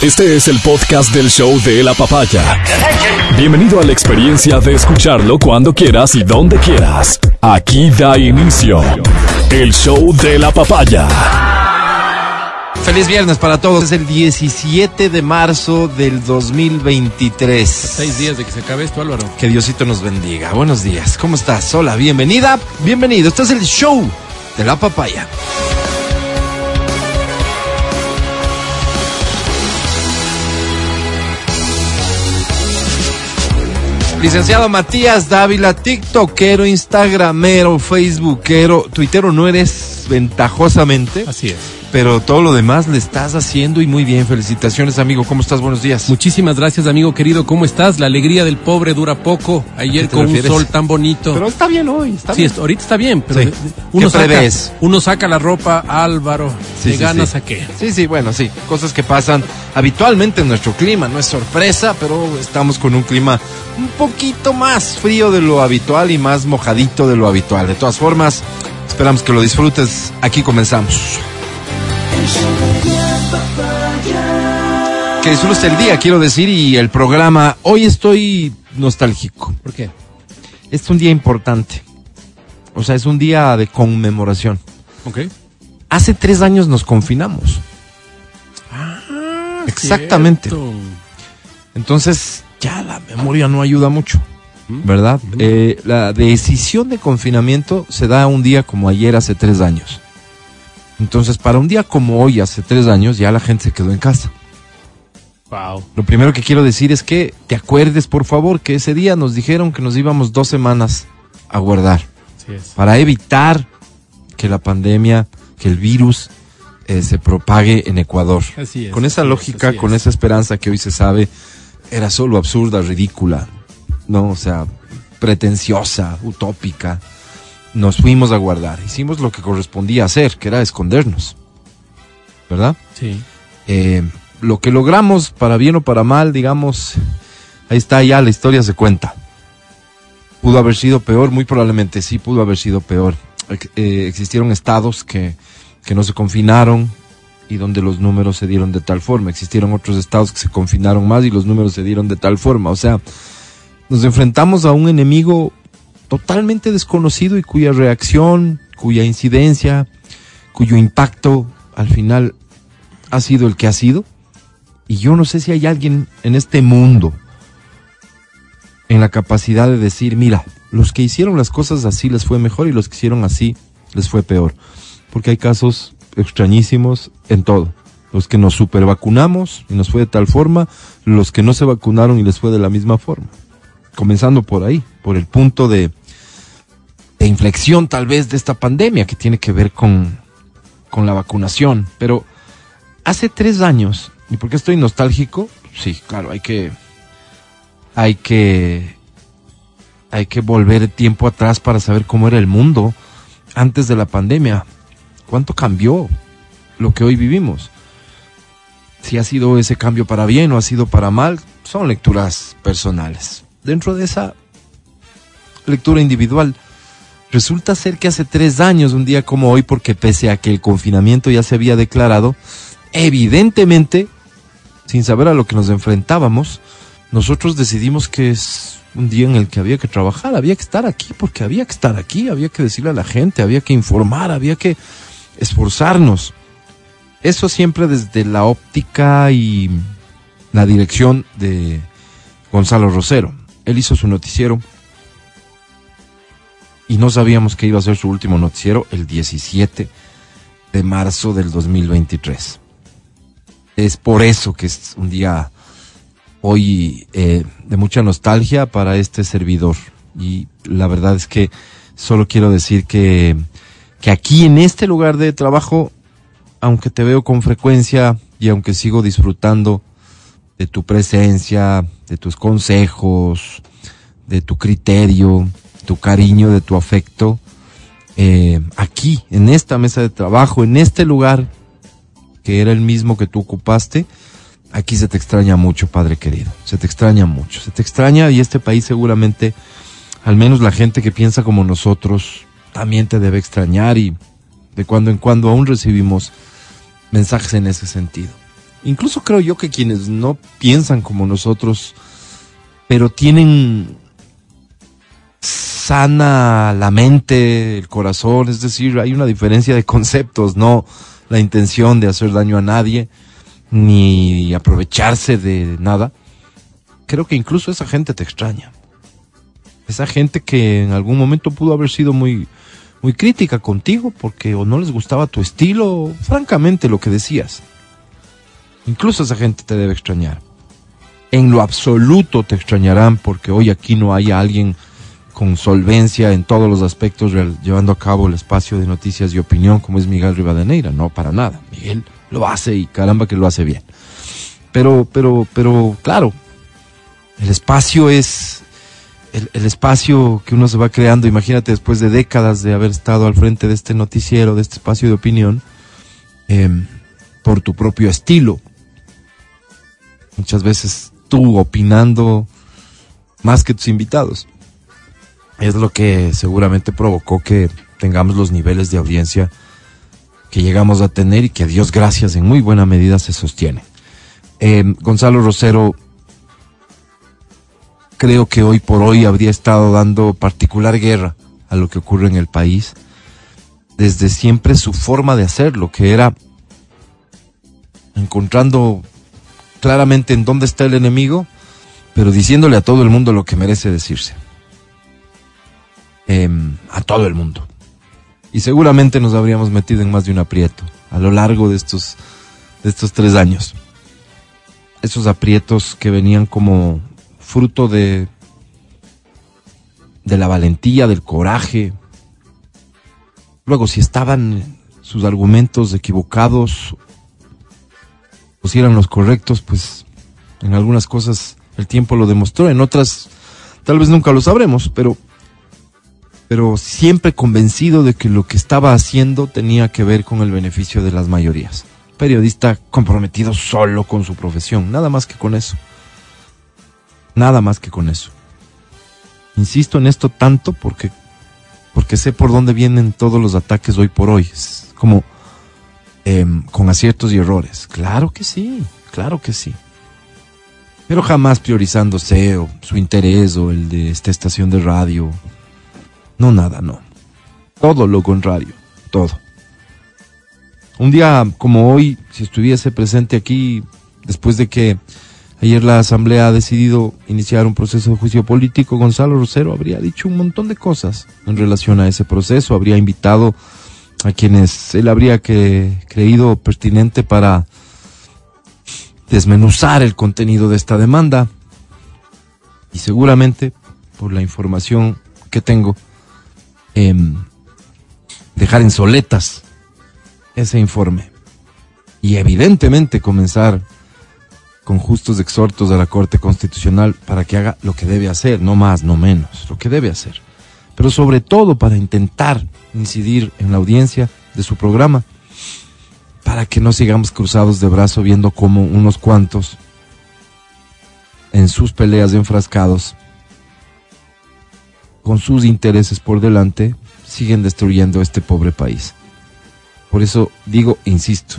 Este es el podcast del show de la papaya. Bienvenido a la experiencia de escucharlo cuando quieras y donde quieras. Aquí da inicio el show de la papaya. Feliz viernes para todos. Es el 17 de marzo del 2023. Seis días de que se acabe esto, Álvaro. Que Diosito nos bendiga. Buenos días. ¿Cómo estás? Hola, bienvenida. Bienvenido. Este es el show de la papaya. Licenciado Matías Dávila, TikTokero, Instagramero, Facebookero, Twittero, no eres ventajosamente, Así es. Pero todo lo demás le estás haciendo y muy bien. Felicitaciones, amigo. ¿Cómo estás? Buenos días. Muchísimas gracias, amigo querido. ¿Cómo estás? La alegría del pobre dura poco. Ayer ¿Qué te con refieres? un sol tan bonito. Pero está bien hoy, está sí, bien. ahorita está bien, pero Sí. uno, ¿Qué saca, prevés? uno saca la ropa, Álvaro. Sí, ¿De sí, ganas a qué? Sí, sí, bueno, sí. Cosas que pasan habitualmente en nuestro clima. No es sorpresa, pero estamos con un clima un poquito más frío de lo habitual y más mojadito de lo habitual. De todas formas, esperamos que lo disfrutes. Aquí comenzamos. Que disfrutes el día, quiero decir, y el programa. Hoy estoy nostálgico. ¿Por qué? Es un día importante. O sea, es un día de conmemoración. Ok. Hace tres años nos confinamos. Exactamente. Cierto. Entonces, ya la memoria no ayuda mucho, ¿verdad? Eh, la decisión de confinamiento se da un día como ayer hace tres años. Entonces, para un día como hoy, hace tres años, ya la gente se quedó en casa. Wow. Lo primero que quiero decir es que te acuerdes, por favor, que ese día nos dijeron que nos íbamos dos semanas a guardar Así es. para evitar que la pandemia, que el virus eh, se propague en Ecuador. Así es, Con esa así lógica, con es. esa esperanza que hoy se sabe, era solo absurda, ridícula, ¿no? O sea, pretenciosa, utópica. Nos fuimos a guardar. Hicimos lo que correspondía hacer, que era escondernos. ¿Verdad? Sí. Eh, lo que logramos, para bien o para mal, digamos, ahí está ya, la historia se cuenta. Pudo haber sido peor, muy probablemente sí pudo haber sido peor. Eh, existieron estados que, que no se confinaron y donde los números se dieron de tal forma. Existieron otros estados que se confinaron más y los números se dieron de tal forma. O sea, nos enfrentamos a un enemigo totalmente desconocido y cuya reacción, cuya incidencia, cuyo impacto al final ha sido el que ha sido. Y yo no sé si hay alguien en este mundo en la capacidad de decir, mira, los que hicieron las cosas así les fue mejor y los que hicieron así les fue peor. Porque hay casos extrañísimos en todo. Los que nos supervacunamos y nos fue de tal forma, los que no se vacunaron y les fue de la misma forma. Comenzando por ahí, por el punto de, inflexión tal vez de esta pandemia que tiene que ver con, con la vacunación. Pero hace tres años, ¿y por qué estoy nostálgico? Sí, claro, hay que, hay que, hay que volver tiempo atrás para saber cómo era el mundo antes de la pandemia. ¿Cuánto cambió lo que hoy vivimos? Si ha sido ese cambio para bien o ha sido para mal, son lecturas personales. Dentro de esa lectura individual, resulta ser que hace tres años, un día como hoy, porque pese a que el confinamiento ya se había declarado, evidentemente, sin saber a lo que nos enfrentábamos, nosotros decidimos que es un día en el que había que trabajar, había que estar aquí, porque había que estar aquí, había que decirle a la gente, había que informar, había que esforzarnos. Eso siempre desde la óptica y la dirección de Gonzalo Rosero. Él hizo su noticiero y no sabíamos que iba a ser su último noticiero el 17 de marzo del 2023. Es por eso que es un día hoy eh, de mucha nostalgia para este servidor. Y la verdad es que solo quiero decir que, que aquí en este lugar de trabajo, aunque te veo con frecuencia y aunque sigo disfrutando de tu presencia, de tus consejos, de tu criterio, tu cariño, de tu afecto, eh, aquí, en esta mesa de trabajo, en este lugar que era el mismo que tú ocupaste, aquí se te extraña mucho, padre querido. Se te extraña mucho. Se te extraña y este país seguramente, al menos la gente que piensa como nosotros, también te debe extrañar y de cuando en cuando aún recibimos mensajes en ese sentido. incluso creo yo que quienes no piensan como nosotros, pero tienen sana la mente, el corazón, es decir, hay una diferencia de conceptos, no la intención de hacer daño a nadie, ni aprovecharse de nada. Creo que incluso esa gente te extraña. Esa gente que en algún momento pudo haber sido muy, muy crítica contigo porque o no les gustaba tu estilo, francamente lo que decías. Incluso esa gente te debe extrañar. En lo absoluto te extrañarán porque hoy aquí no hay alguien con solvencia en todos los aspectos llevando a cabo el espacio de noticias y opinión como es Miguel Rivadeneira. No, para nada. Miguel lo hace y caramba que lo hace bien. Pero, pero, pero, claro, el espacio es el, espacio que uno se va creando, imagínate después de décadas de haber estado al frente de este noticiero, de este espacio de opinión, em, por tu propio estilo. Muchas veces tú opinando más que tus invitados. Es lo que seguramente provocó que tengamos los niveles de audiencia que llegamos a tener y que Dios gracias en muy buena medida se sostiene. Em, Gonzalo Rosero creo que hoy por hoy habría estado dando particular guerra a lo que ocurre en el país, desde siempre su forma de hacerlo, que era encontrando claramente en dónde está el enemigo, pero diciéndole a todo el mundo lo que merece decirse. Em, a todo el mundo. Y seguramente nos habríamos metido en más de un aprieto a lo largo de estos, de estos tres años. Esos aprietos que venían como fruto de, de la valentía, del coraje. Luego, si estaban sus argumentos equivocados o si eran los correctos, pues en algunas cosas el tiempo lo demostró, en otras tal vez nunca lo sabremos, pero pero siempre convencido de que lo que estaba haciendo tenía que ver con el beneficio de las mayorías. Periodista comprometido solo con su profesión, nada más que con eso. Nada más que con eso. Insisto en esto tanto porque, porque sé por dónde vienen todos los ataques hoy por hoy. Es como em, con aciertos y errores. Claro que sí, claro que sí. Pero jamás priorizándose o su interés o el de esta estación de radio. No, nada, no. Todo lo contrario, todo. Un día como hoy, si estuviese presente aquí, después de que Ayer la Asamblea ha decidido iniciar un proceso de juicio político. Gonzalo Rosero habría dicho un montón de cosas en relación a ese proceso. Habría invitado a quienes él habría que, creído pertinente para desmenuzar el contenido de esta demanda. Y seguramente, por la información que tengo, em, dejar en soletas ese informe. Y evidentemente comenzar con justos exhortos a la Corte Constitucional para que haga lo que debe hacer, no más, no menos, lo que debe hacer. Pero sobre todo para intentar incidir en la audiencia de su programa, para que no sigamos cruzados de brazo viendo cómo unos cuantos en sus peleas enfrascados, con sus intereses por delante, siguen destruyendo este pobre país. Por eso digo, insisto,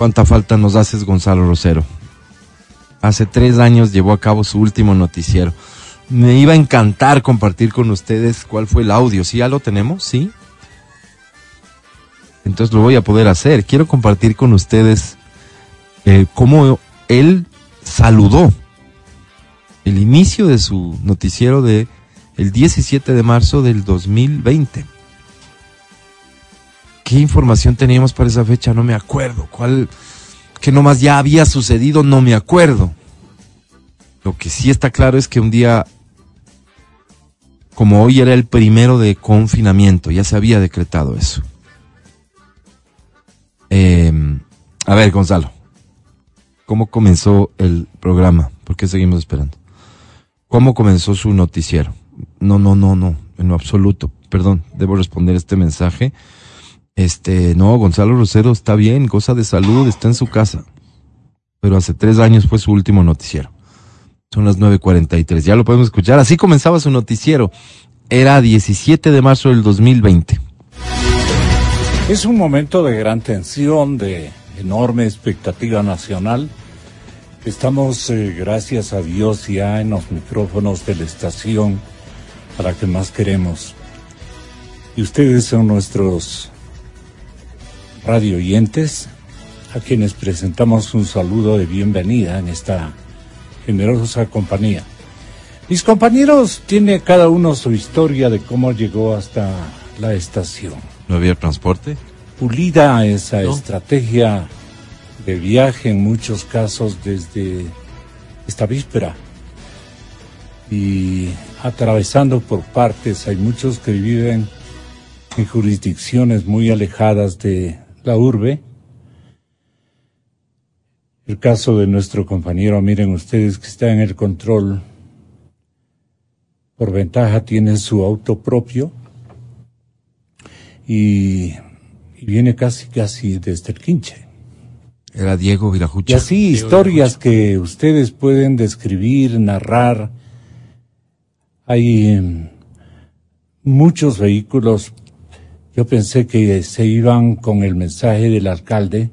¿Cuánta falta nos haces, Gonzalo Rosero? Hace tres años llevó a cabo su último noticiero. Me iba a encantar compartir con ustedes cuál fue el audio. ¿Sí ya lo tenemos? ¿Sí? Entonces lo voy a poder hacer. Quiero compartir con ustedes eh, cómo él saludó el inicio de su noticiero de el 17 de marzo del 2020. ¿Qué información teníamos para esa fecha? No me acuerdo. ¿Cuál? Que nomás ya había sucedido, no me acuerdo. Lo que sí está claro es que un día, como hoy era el primero de confinamiento, ya se había decretado eso. Em, a ver, Gonzalo, ¿cómo comenzó el programa? ¿Por qué seguimos esperando? ¿Cómo comenzó su noticiero? No, no, no, no, en lo absoluto. Perdón, debo responder este mensaje. Este, no, Gonzalo Rosero está bien, goza de salud, está en su casa. Pero hace tres años fue su último noticiero. Son las 9.43, ya lo podemos escuchar. Así comenzaba su noticiero. Era 17 de marzo del 2020. Es un momento de gran tensión, de enorme expectativa nacional. Estamos, eh, gracias a Dios, ya en los micrófonos de la estación para que más queremos. Y ustedes son nuestros radio oyentes, a quienes presentamos un saludo de bienvenida en esta generosa compañía. Mis compañeros tiene cada uno su historia de cómo llegó hasta la estación. ¿No había transporte? Pulida esa estrategia de viaje en muchos casos desde esta víspera y atravesando por partes. Hay muchos que viven en jurisdicciones muy alejadas de la urbe. El caso de nuestro compañero, miren ustedes que está en el control, por ventaja tiene su auto propio y, viene casi casi desde el quinche. Era Diego Virajucha. Y así historias que ustedes pueden describir, narrar. Hay mm, muchos vehículos. Yo pensé que se iban con el mensaje del alcalde,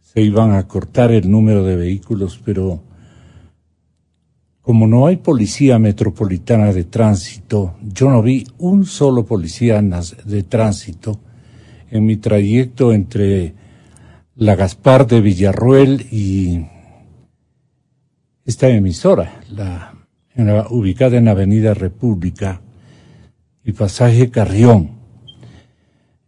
se iban a cortar el número de vehículos, pero como no hay policía metropolitana de tránsito, yo no vi un solo policía de tránsito en mi trayecto entre la Gaspar de Villarruel y esta emisora, la, ubicada en Avenida República y Pasaje Carrión.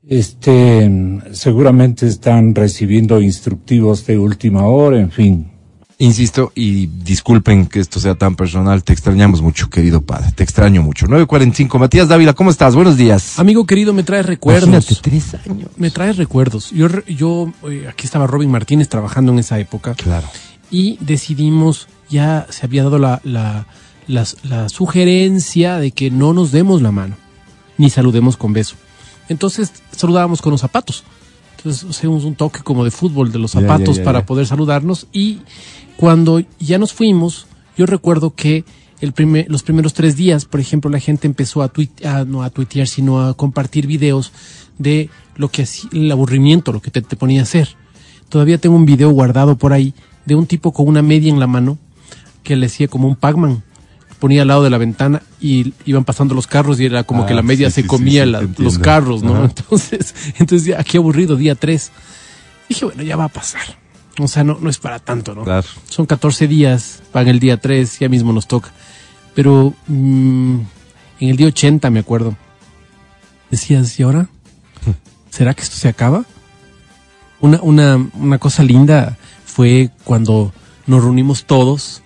Este, seguramente están recibiendo instructivos de última hora, en fin. Insisto, y disculpen que esto sea tan personal, te extrañamos mucho, querido padre, te extraño mucho. 945, Matías Dávila, ¿cómo estás? Buenos días. Amigo querido, me traes recuerdos. tres años. Me traes recuerdos. Yo, yo eh, aquí estaba Robin Martínez trabajando en esa época. Claro. Y decidimos, ya se había dado la, la, la sugerencia de que no nos demos la mano, ni saludemos con beso. Entonces saludábamos con los zapatos. Entonces hacemos un toque como de fútbol de los zapatos para poder saludarnos y cuando ya nos fuimos, yo recuerdo que el primer, los primeros tres días, por ejemplo, la gente empezó a, tuitear, no a tuitear, sino a compartir videos de lo que el aburrimiento, lo que te, te ponía a hacer. Todavía tengo un video guardado por ahí de un tipo con una media en la mano que le hacía como un Pac-Man. Ponía al lado de la ventana y iban pasando los carros y era como que la ah, media se comía los carros, ¿no? Entonces, entonces ya, qué aburrido, día tres. Dije, bueno, ya va a pasar. O sea, no, no es para tanto, ¿no? Claro. Son 14 días, van el día 3, ya mismo nos toca. Pero mm, en el día 80, me acuerdo, decías, ¿y ahora? ¿Será que esto se acaba? Una, una, una cosa linda fue cuando nos reunimos todos.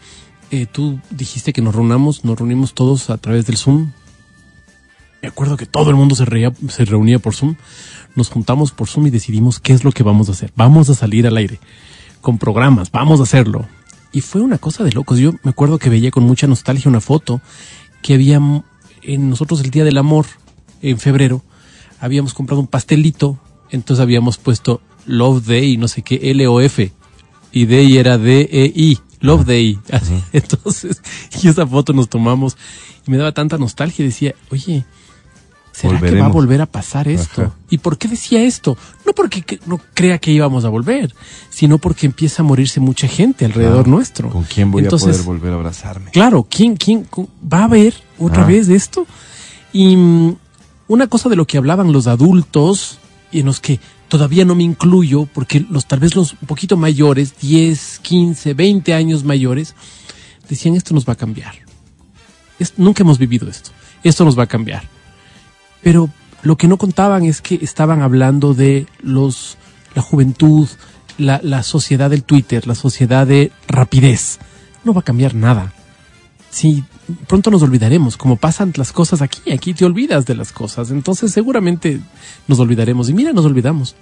Eh, tú dijiste que nos reunamos, nos reunimos todos a través del Zoom. Me acuerdo que todo el mundo se, reía, se reunía por Zoom. Nos juntamos por Zoom y decidimos qué es lo que vamos a hacer. Vamos a salir al aire con programas, vamos a hacerlo. Y fue una cosa de locos. Yo me acuerdo que veía con mucha nostalgia una foto que había en nosotros el Día del Amor, en febrero, habíamos comprado un pastelito, entonces habíamos puesto Love Day, no sé qué, L-O-F, y Day era D-E-I, Love Day. Entonces, y esa foto nos tomamos y me daba tanta nostalgia, decía, oye, ¿Será que va a volver a pasar esto? ¿Y por qué decía esto? No porque no crea que íbamos a volver, sino porque empieza a morirse mucha gente alrededor nuestro. ¿Con quién voy a poder volver a abrazarme? Claro, ¿quién, quién va a haber otra ah. vez esto? Y mm, una cosa de lo que hablaban los adultos, y en los que todavía no me incluyo, porque los tal vez los un poquito mayores, 10, 15, 20 años mayores, decían esto nos va a cambiar. nunca hemos vivido esto. Esto nos va a cambiar pero lo que no contaban es que estaban hablando de los, la juventud, la, la sociedad del Twitter, la sociedad de rapidez. No va a cambiar nada. Sí, pronto nos olvidaremos, como pasan las cosas aquí, aquí te olvidas de las cosas, entonces seguramente nos olvidaremos. Y mira, nos olvidamos.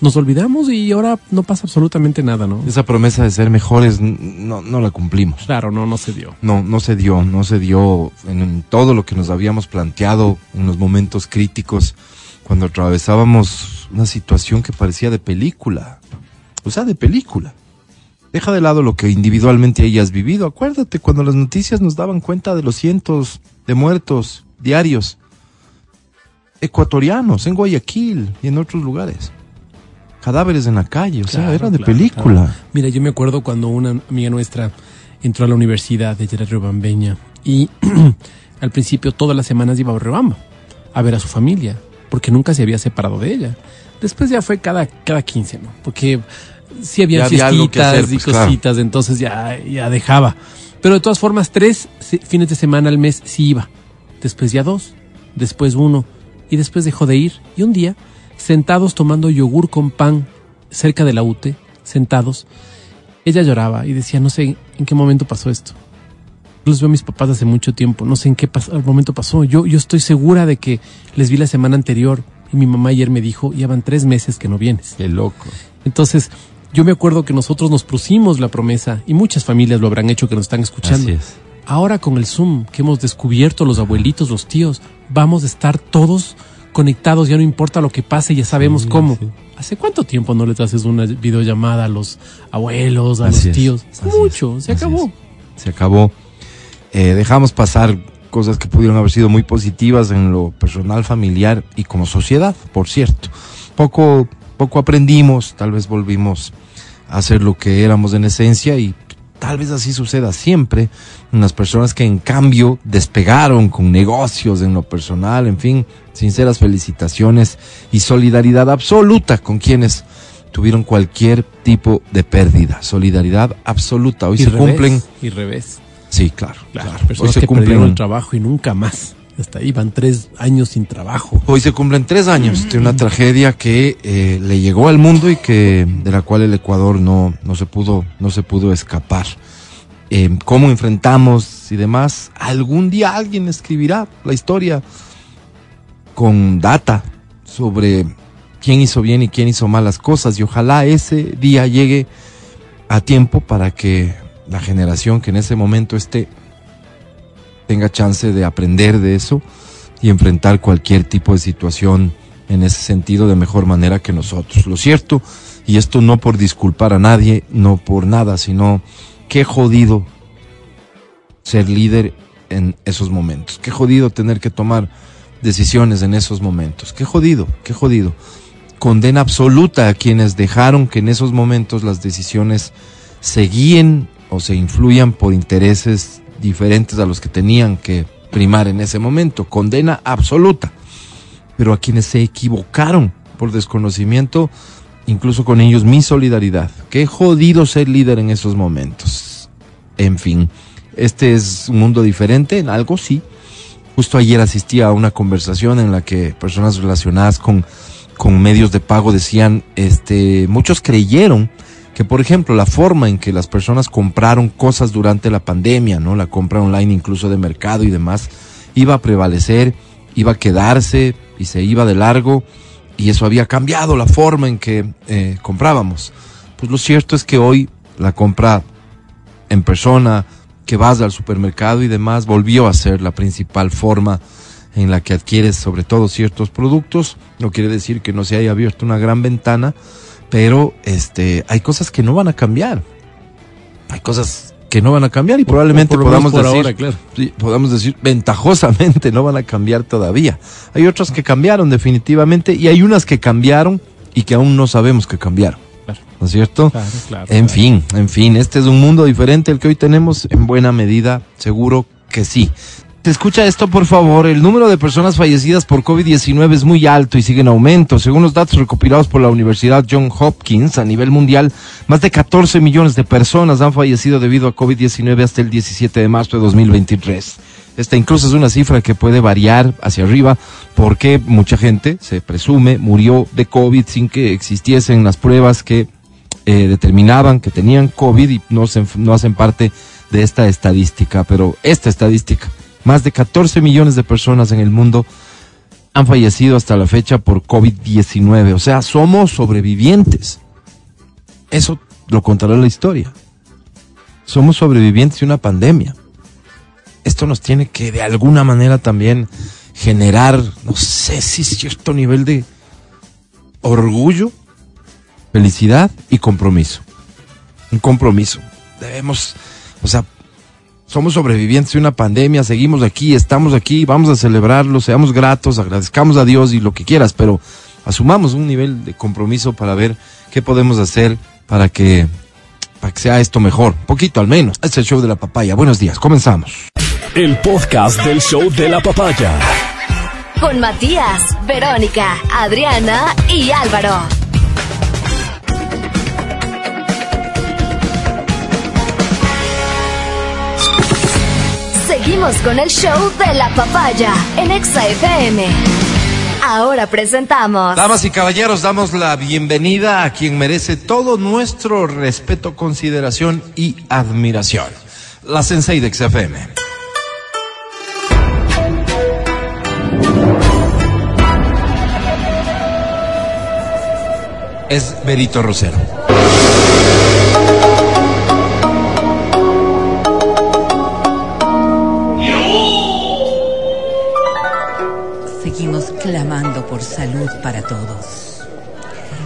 Nos olvidamos y ahora no pasa absolutamente nada, ¿no? Esa promesa de ser mejores no, no la cumplimos. Claro, no, no se dio. No, no se dio, no se dio en todo lo que nos habíamos planteado en los momentos críticos, cuando atravesábamos una situación que parecía de película. O sea, de película. Deja de lado lo que individualmente hayas vivido. Acuérdate cuando las noticias nos daban cuenta de los cientos de muertos diarios ecuatorianos en Guayaquil y en otros lugares. cadáveres en la calle, o sea, era de claro, película. claro. Mira, yo me acuerdo cuando una amiga nuestra entró a la universidad de Gerardo Bambeña y al principio todas las semanas iba a Riobamba a ver a su familia, porque nunca se había separado de ella. Después ya fue cada, cada 15, ¿no? Porque sí había fiestitas hacer, y pues, claro. cositas, entonces ya, ya dejaba. Pero de todas formas, tres fines de semana al mes sí iba. Después ya dos, después uno, y después dejó de ir. Y un día, sentados tomando yogur con pan cerca de la UTE, sentados, ella lloraba y decía, no sé en qué momento pasó esto. Los veo a mis papás hace mucho tiempo, no sé en qué pas- al momento pasó. Yo, yo estoy segura de que les vi la semana anterior y mi mamá ayer me dijo, ya van tres meses que no vienes. Qué loco. Entonces, yo me acuerdo que nosotros nos pusimos la promesa, y muchas familias lo habrán hecho que nos están escuchando. Así es. Ahora con el Zoom que hemos descubierto, los abuelitos, los tíos, vamos a estar todos conectados, ya no importa lo que pase, ya sabemos Sí, cómo. sí. ¿Hace cuánto tiempo no les haces una videollamada a los abuelos, a Así los tíos? Mucho, es, se acabó. es. Se acabó. Eh, dejamos pasar cosas que pudieron haber sido muy positivas en lo personal, familiar y como sociedad, por cierto. Poco, poco aprendimos, tal vez volvimos a hacer lo que éramos en esencia y tal vez así suceda siempre. Unas personas que en cambio despegaron con negocios en lo personal, en fin, sinceras felicitaciones y solidaridad absoluta con quienes tuvieron cualquier tipo de pérdida. Solidaridad absoluta. Hoy y se revés, cumplen Y revés. Sí, claro. Claro, claro. Hoy se que perdieron el cumplen, trabajo y nunca más. Hasta ahí van tres años sin trabajo. hoy se cumplen tres años de una tragedia que eh, le llegó al mundo y que de la cual el Ecuador no, no se pudo no se pudo escapar. Eh, cómo enfrentamos y demás. Algún día alguien escribirá la historia con data sobre quién hizo bien y quién hizo malas cosas y ojalá ese día llegue a tiempo para que la generación que en ese momento esté tenga chance de aprender de eso y enfrentar cualquier tipo de situación en ese sentido de mejor manera que nosotros. Lo cierto, y esto no por disculpar a nadie, no por nada, sino qué jodido ser líder en esos momentos. Qué jodido tener que tomar decisiones en esos momentos. Qué jodido, qué jodido. Condena absoluta a quienes dejaron que en esos momentos las decisiones se guíen o se influyan por intereses diferentes a los que tenían que primar en ese momento. Condena absoluta. Pero a quienes se equivocaron por desconocimiento, incluso con ellos mi solidaridad. Qué jodido ser líder en esos momentos. En fin, este es un mundo diferente, en algo sí. Justo ayer asistí a una conversación en la que personas relacionadas con, con medios de pago decían, este, muchos creyeron que por ejemplo la forma en que las personas compraron cosas durante la pandemia, ¿no? La compra online incluso de mercado y demás, iba a prevalecer, iba a quedarse y se iba de largo y eso había cambiado la forma en que eh, comprábamos. Pues lo cierto es que hoy la compra en persona, que vas al supermercado y demás, volvió a ser la principal forma en la que adquieres sobre todo ciertos productos. No quiere decir que no se haya abierto una gran ventana, pero este hay cosas que no van a cambiar. Hay cosas que no van a cambiar y probablemente Por podamos decir, ahora, claro. sí, podamos decir ventajosamente no van a cambiar todavía. Hay otras que cambiaron definitivamente y hay unas que cambiaron y que aún no sabemos que cambiaron. Claro. ¿No es cierto? Claro, claro. En fin, en fin, este es un mundo diferente el que hoy tenemos, en buena medida, seguro que sí. Te escucha esto, por favor. El número de personas fallecidas por COVID-19 es muy alto y sigue en aumento. Según los datos recopilados por la Universidad John Hopkins, a nivel mundial, más de 14 millones de personas han fallecido debido a COVID-19 hasta el 17 de marzo de 2023. Esta incluso es una cifra que puede variar hacia arriba porque mucha gente, se presume, murió de COVID sin que existiesen las pruebas que eh, determinaban que tenían COVID y no, se, no hacen parte de esta estadística. Pero esta estadística, más de 14 millones de personas en el mundo han fallecido hasta la fecha por COVID-19. O sea, somos sobrevivientes. Eso lo contará la historia. Somos sobrevivientes de una pandemia. Esto nos tiene que de alguna manera también generar, no sé si cierto nivel de orgullo, felicidad y compromiso. Un compromiso. Debemos, o sea, somos sobrevivientes de una pandemia, seguimos aquí, estamos aquí, vamos a celebrarlo, seamos gratos, agradezcamos a Dios y lo que quieras, pero asumamos un nivel de compromiso para ver qué podemos hacer para que, para que sea esto mejor, poquito al menos. Este es el show de la papaya. Buenos días, comenzamos. El podcast del show de la papaya. Con Matías, Verónica, Adriana y Álvaro. Seguimos con el show de la papaya en Exa FM. Ahora presentamos. Damas y caballeros, damos la bienvenida a quien merece todo nuestro respeto, consideración y admiración. La Sensei de XFM. Es Berito Rosero. Clamando por salud para todos.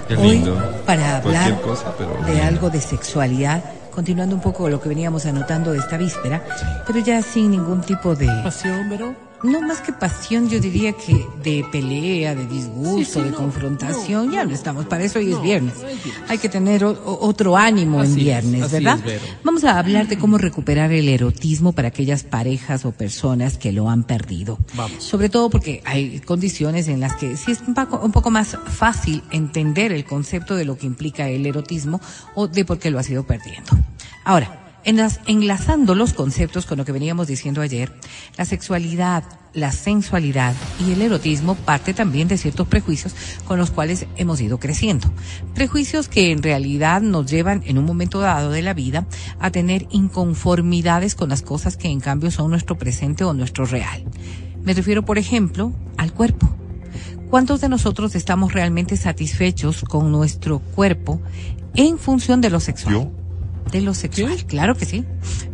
Qué Hoy, lindo. para hablar cosa, pero de lindo. algo de sexualidad, continuando un poco lo que veníamos anotando esta víspera, pero ya sin ningún tipo de... Pasión, pero. No más que pasión, yo diría que de pelea, de disgusto, Sí, sí, de no, confrontación, no, ya no. estamos, para eso hoy es No, viernes. no es viernes. Hay que tener o- otro ánimo en Así viernes, ¿verdad? es. Vamos a hablar de cómo recuperar el erotismo para aquellas parejas o personas que lo han perdido. Vamos. Sobre todo porque hay condiciones en las que sí es un poco, un poco más fácil entender el concepto de lo que implica el erotismo o de por qué lo has ido perdiendo. Ahora, enlazando los conceptos con lo que veníamos diciendo ayer, la sexualidad, la sensualidad y el erotismo parte también de ciertos prejuicios con los cuales hemos ido creciendo. Prejuicios que en realidad nos llevan en un momento dado de la vida a tener inconformidades con las cosas que en cambio son nuestro presente o nuestro real. Me refiero, por ejemplo, al cuerpo. ¿Cuántos de nosotros estamos realmente satisfechos con nuestro cuerpo en función de lo sexual? De lo sexual, claro que sí.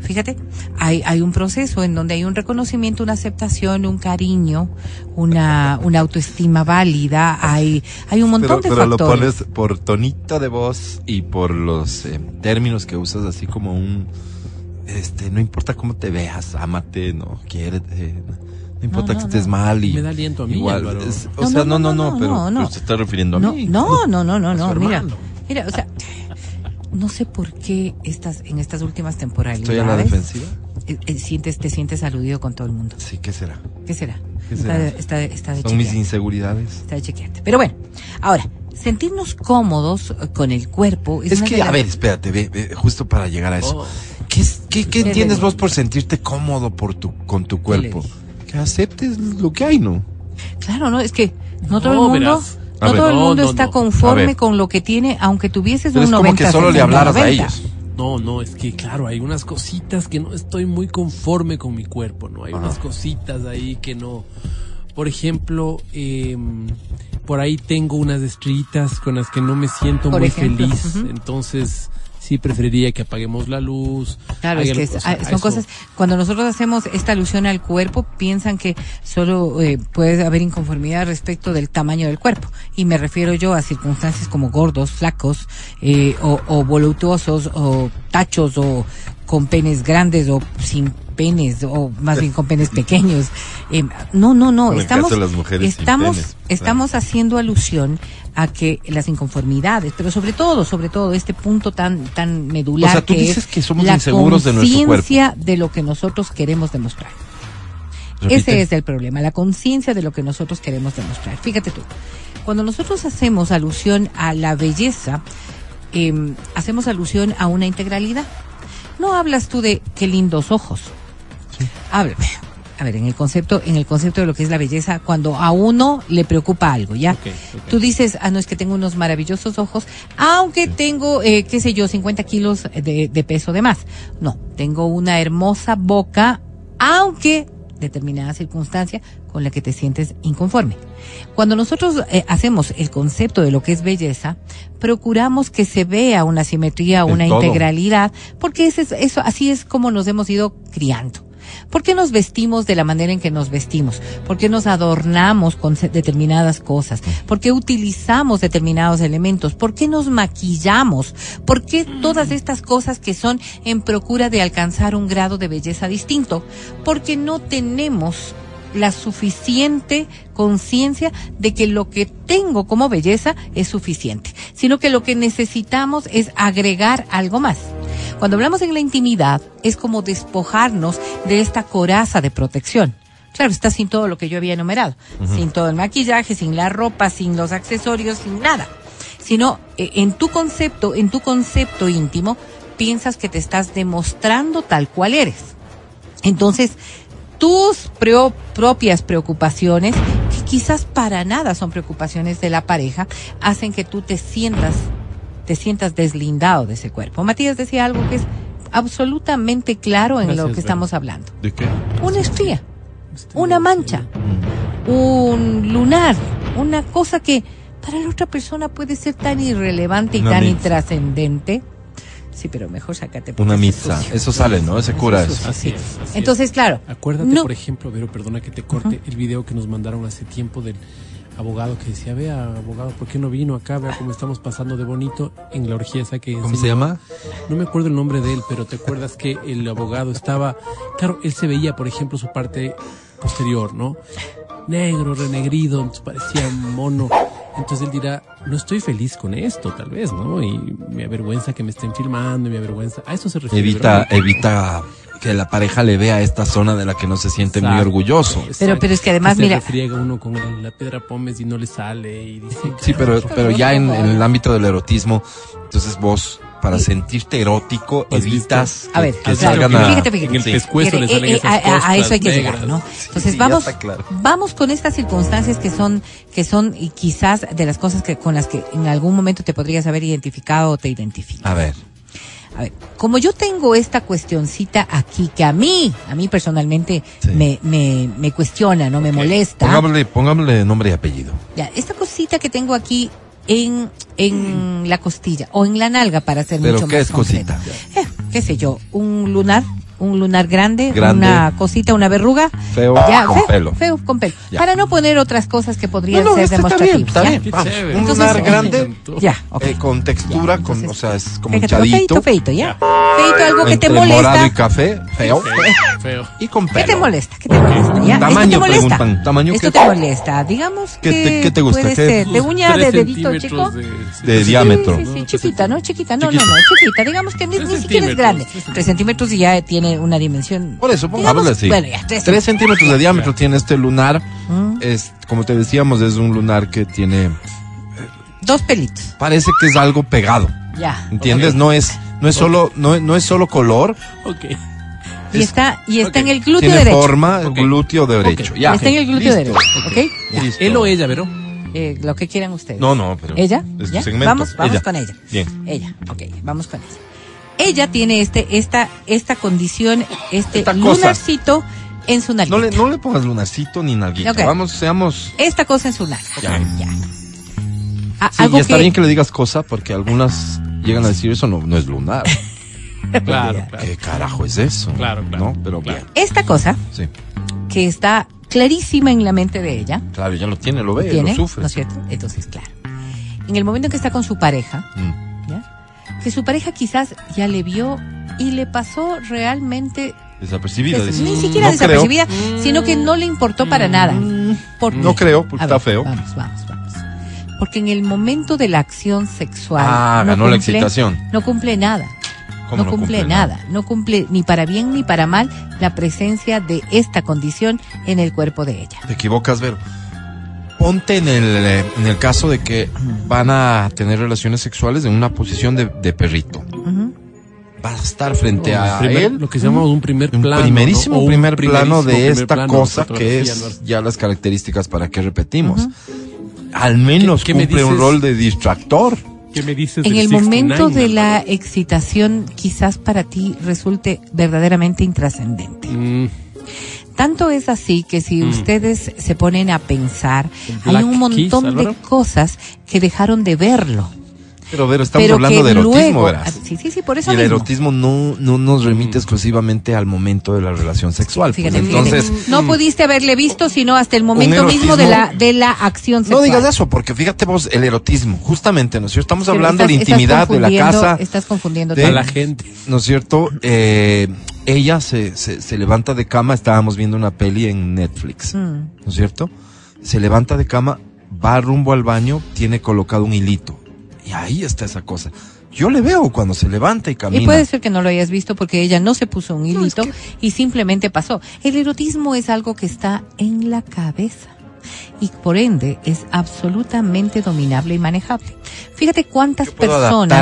Fíjate, hay, hay un proceso en donde hay un reconocimiento, una aceptación, un cariño, una, una autoestima válida, hay, hay un montón Pero, de pero lo factores. pones por tonito de voz y por los eh, términos que usas así como un este no importa cómo te veas, ámate, no quiérete, no importa no, que estés no. mal y Me da aliento a mí, igual, es- o No, sea, no, no, no, no, no, no, pero, no, no. pero se está refiriendo a No, mí. no, no, no, no, no, mira, mira, o sea, no sé por qué estas, en estas últimas temporalidades. Estoy a la defensiva. eh, eh, sientes, te sientes aludido con todo el mundo. Sí, ¿qué será? ¿Qué será? ¿Qué está, será? de- está, de- está de Son mis inseguridades. está de chequearte. Pero bueno, ahora, sentirnos cómodos eh, con el cuerpo. Es, Es que, a ver, espérate, ve, ve, justo para llegar a eso. Oh. ¿Qué, qué, qué entiendes vos por sentirte cómodo por tu, con tu cuerpo? Que aceptes lo que hay, ¿no? Claro, no, es que no todo No, el mundo, verás. A no ver. todo el No, mundo no, está no. Conforme con lo que tiene, aunque tuvieses Pero un es 90 como que solo le 60, hablaras a 90. ellos. No, no, es que claro, hay unas cositas que no estoy muy conforme con mi cuerpo, ¿no? Hay Ajá. unas cositas ahí que no. Por ejemplo, em, por ahí tengo unas estrellitas con las que no me siento Por muy ejemplo, feliz. Entonces, sí preferiría que apaguemos la luz. Claro, es que algo- es- o sea, ah, son eso- cosas, cuando nosotros hacemos esta alusión al cuerpo, piensan que solo eh, puede haber inconformidad respecto del tamaño del cuerpo. Y me refiero yo a circunstancias como gordos, flacos, eh, o, o voluptuosos, o tachos, o con penes grandes, o sin penes, o más bien con penes pequeños. Eh, no, no, no, estamos, estamos, penes, estamos haciendo alusión a que las inconformidades, pero sobre todo, sobre todo este punto tan, tan medular O sea, tú que dices es que somos la inseguros de nuestro cuerpo. conciencia de lo que nosotros queremos demostrar. Repite. Ese es el problema, la conciencia de lo que nosotros queremos demostrar. Fíjate tú, cuando nosotros hacemos alusión a la belleza, em, hacemos alusión a una integralidad. No hablas tú de qué lindos ojos. Háblame. A ver, en el concepto, en el concepto de lo que es la belleza, cuando a uno le preocupa algo, ¿ya? Ok, ok. Tú dices, ah, no, es que tengo unos maravillosos ojos, aunque tengo, eh, qué sé yo, 50 kilos de, de peso de más. No, tengo una hermosa boca, aunque determinada circunstancia con la que te sientes inconforme. Cuando nosotros eh, hacemos el concepto de lo que es belleza, procuramos que se vea una simetría, una integralidad, porque ese es- eso, así es como nos hemos ido criando. ¿Por qué nos vestimos de la manera en que nos vestimos? ¿Por qué nos adornamos con determinadas cosas? ¿Por qué utilizamos determinados elementos? ¿Por qué nos maquillamos? ¿Por qué todas estas cosas que son en procura de alcanzar un grado de belleza distinto? Porque no tenemos la suficiente conciencia de que lo que tengo como belleza es suficiente, sino que lo que necesitamos es agregar algo más. Cuando hablamos en la intimidad, es como despojarnos de esta coraza de protección. Claro, está sin todo lo que yo había enumerado, sin todo el maquillaje, sin la ropa, sin los accesorios, sin nada. Sino eh, en tu concepto, en tu concepto íntimo, piensas que te estás demostrando tal cual eres. Entonces, tus propias preocupaciones, que quizás para nada son preocupaciones de la pareja, hacen que tú te sientas, te sientas deslindado de ese cuerpo. Matías decía algo que es absolutamente claro en lo que estamos hablando. ¿De qué? Una estría, una mancha, un lunar, una cosa que para la otra persona puede ser tan irrelevante y Una tan intrascendente. Sí, pero mejor sácate. Una es mitza. sucio. Eso sale, ¿no? Ese cura eso. Así es. así es. Entonces, claro. Acuérdate, no- por ejemplo, Vero, perdona que te corte, el video que nos mandaron hace tiempo del abogado que decía, vea, abogado, ¿por qué no vino acá? Vea cómo estamos pasando de bonito en la orgía esa que... ¿Cómo se enseñó". llama? No me acuerdo el nombre de él, pero te acuerdas que el abogado estaba... Claro, él se veía, por ejemplo, su parte posterior, ¿no? Negro, renegrido, parecía mono. Entonces él dirá, no estoy feliz con esto, tal vez, ¿no? Y me avergüenza que me estén filmando, y me avergüenza... A eso se refiere. Evita, ¿verdad? evita que la pareja le vea esta zona de la que no se siente muy Exacto. orgulloso. Pero- pero es que además, se mira- refriega uno con el- la piedra pómez y no le sale y dice... Sí, pero, pero ya en, en el ámbito del erotismo, entonces vos, para sentirte erótico, ¿Has evitas A ver, que, claro, salgan a... fíjate, fíjate. En el Sí. pescuezo le salen eh, eh, esas a, a- a costras eso hay que negras. llegar, ¿no? Entonces sí, vamos, claro. vamos con estas circunstancias que son, que son y quizás de las cosas que con las que en algún momento te podrías haber identificado o te identificas. A ver, A ver, como yo tengo esta cuestioncita aquí que a mí, a mí personalmente Sí. me, me, me cuestiona, no me molesta. pongámosle, pongámosle nombre y apellido. Ya, esta cosita que tengo aquí en, en la costilla o en la nalga para ser ¿Pero mucho qué más es cosita? Eh, qué sé yo, un lunar, un lunar grande, Grande. una cosita, una verruga. Feo, Ya, con feo, pelo. Feo, con pelo. Ya. Para no poner otras cosas que podrían No, no, ser este está demostrativas. bien, está bien. Vamos, un Entonces, lunar grande, Ya, ok. eh, con textura, Ya, con, entonces, o sea, es como Fíjate, hinchadito. Feito, feito, ¿ya? Feito, algo que te entre morado y molesta. café, feo, Feo. y con pelo. ¿Qué te molesta? ¿Qué te molesta? ¿Ya? Tamaño, ¿Esto te molesta? preguntan. ¿Tamaño Esto qué? te molesta. Digamos ¿Qué que te- qué te gusta? puede ¿Qué? ser de uña de dedito chico. De, diámetro. Sí, sí, chiquita, ¿no? Chiquita, no, no, no, chiquita. Digamos que ni, siquiera es grande. tres Tres centímetros y ya tiene una dimensión. Por eso, pongámosle así. Bueno, ya, tres, Tres centímetros de diámetro tiene este lunar. Mm. Es, como te decíamos, es un lunar que tiene, Dos pelitos. parece que es algo pegado. Ya. ¿Entiendes? No es, no es solo, no, no es solo color, Ok. Y es- está, y está en el glúteo tiene derecho. forma, glúteo derecho. Ya. está en el glúteo Listo. derecho. ¿Ok? Él o ella, Vero. Eh, lo que quieran ustedes. No, no, pero. ¿Ella? Vamos, vamos Ella. con ella. Bien. Ella, ok, vamos con ella. Ella tiene este, esta, esta condición, este Esta cosa. lunarcito en su nariz. No le, no le pongas lunarcito ni nalguita. Ok. Vamos, seamos. Esta cosa en su nariz. Ya. Ya. Ah, Sí, algo y está que, bien que le digas cosa porque algunas llegan a decir eso no, no es lunar. Claro, claro. ¿Qué carajo es eso? Claro, claro. No, pero Claro. bien. esta cosa Sí. que está clarísima en la mente de ella, Claro, ya lo tiene, lo ve, tiene, lo sufre. ¿no es cierto? Entonces, claro. En el momento en que está con su pareja, Mm. Que su pareja quizás ya le vio y le pasó realmente Desapercibida. Des- ni siquiera No creo. desapercibida, sino que no le importó para nada. ¿Por No creo, porque A está ver, feo. Vamos, vamos, vamos. Porque en el momento de la acción sexual. Ah, no ganó la cumple- excitación. No cumple nada. ¿Cómo No, cumple, nada. No cumple ni para bien ni para mal la presencia de esta condición en el cuerpo de ella. Te equivocas, Vero. Ponte en el, en el caso de que van a tener relaciones sexuales en una posición de, de perrito. Vas a estar frente a Primer- él. Lo que llamamos un primer Un plano. primerísimo ¿no? O un primer plano de primer esta plano, cosa que es ya las características para que repetimos. Al menos ¿Qué- qué me cumple un dices? rol de distractor. ¿Qué me dices En el momento 69, de la excitación, quizás para ti resulte verdaderamente intrascendente. Mm, Tanto es así que si ustedes se ponen a pensar, hay un montón Keys, de cosas que dejaron de verlo. Pero, Vero, estamos pero hablando de erotismo, luego, verás. ah, sí, sí, sí, por Y eso el mismo. erotismo no, no nos remite exclusivamente al momento de la relación sexual. pues, Fíjate, fíjate, entonces, no pudiste haberle visto sino hasta el momento mismo de la de la acción no sexual. digas eso, porque fíjate vos, el erotismo, justamente, ¿no es cierto? Estamos Pero hablando estás- de la intimidad, de la casa, Estás confundiendo de- a la gente. ¿no es cierto? Eh, ella se, se, se levanta de cama, estábamos viendo una peli en Netflix, Mm. ¿no es cierto? Se levanta de cama, va rumbo al baño, tiene colocado un hilito. Y ahí está esa cosa. Yo le veo cuando se levanta y camina. Y puede ser que no lo hayas visto porque ella no se puso un No, es hilito que- y simplemente pasó. El erotismo es algo que está en la cabeza y por ende es absolutamente dominable y manejable. Fíjate cuántas personas,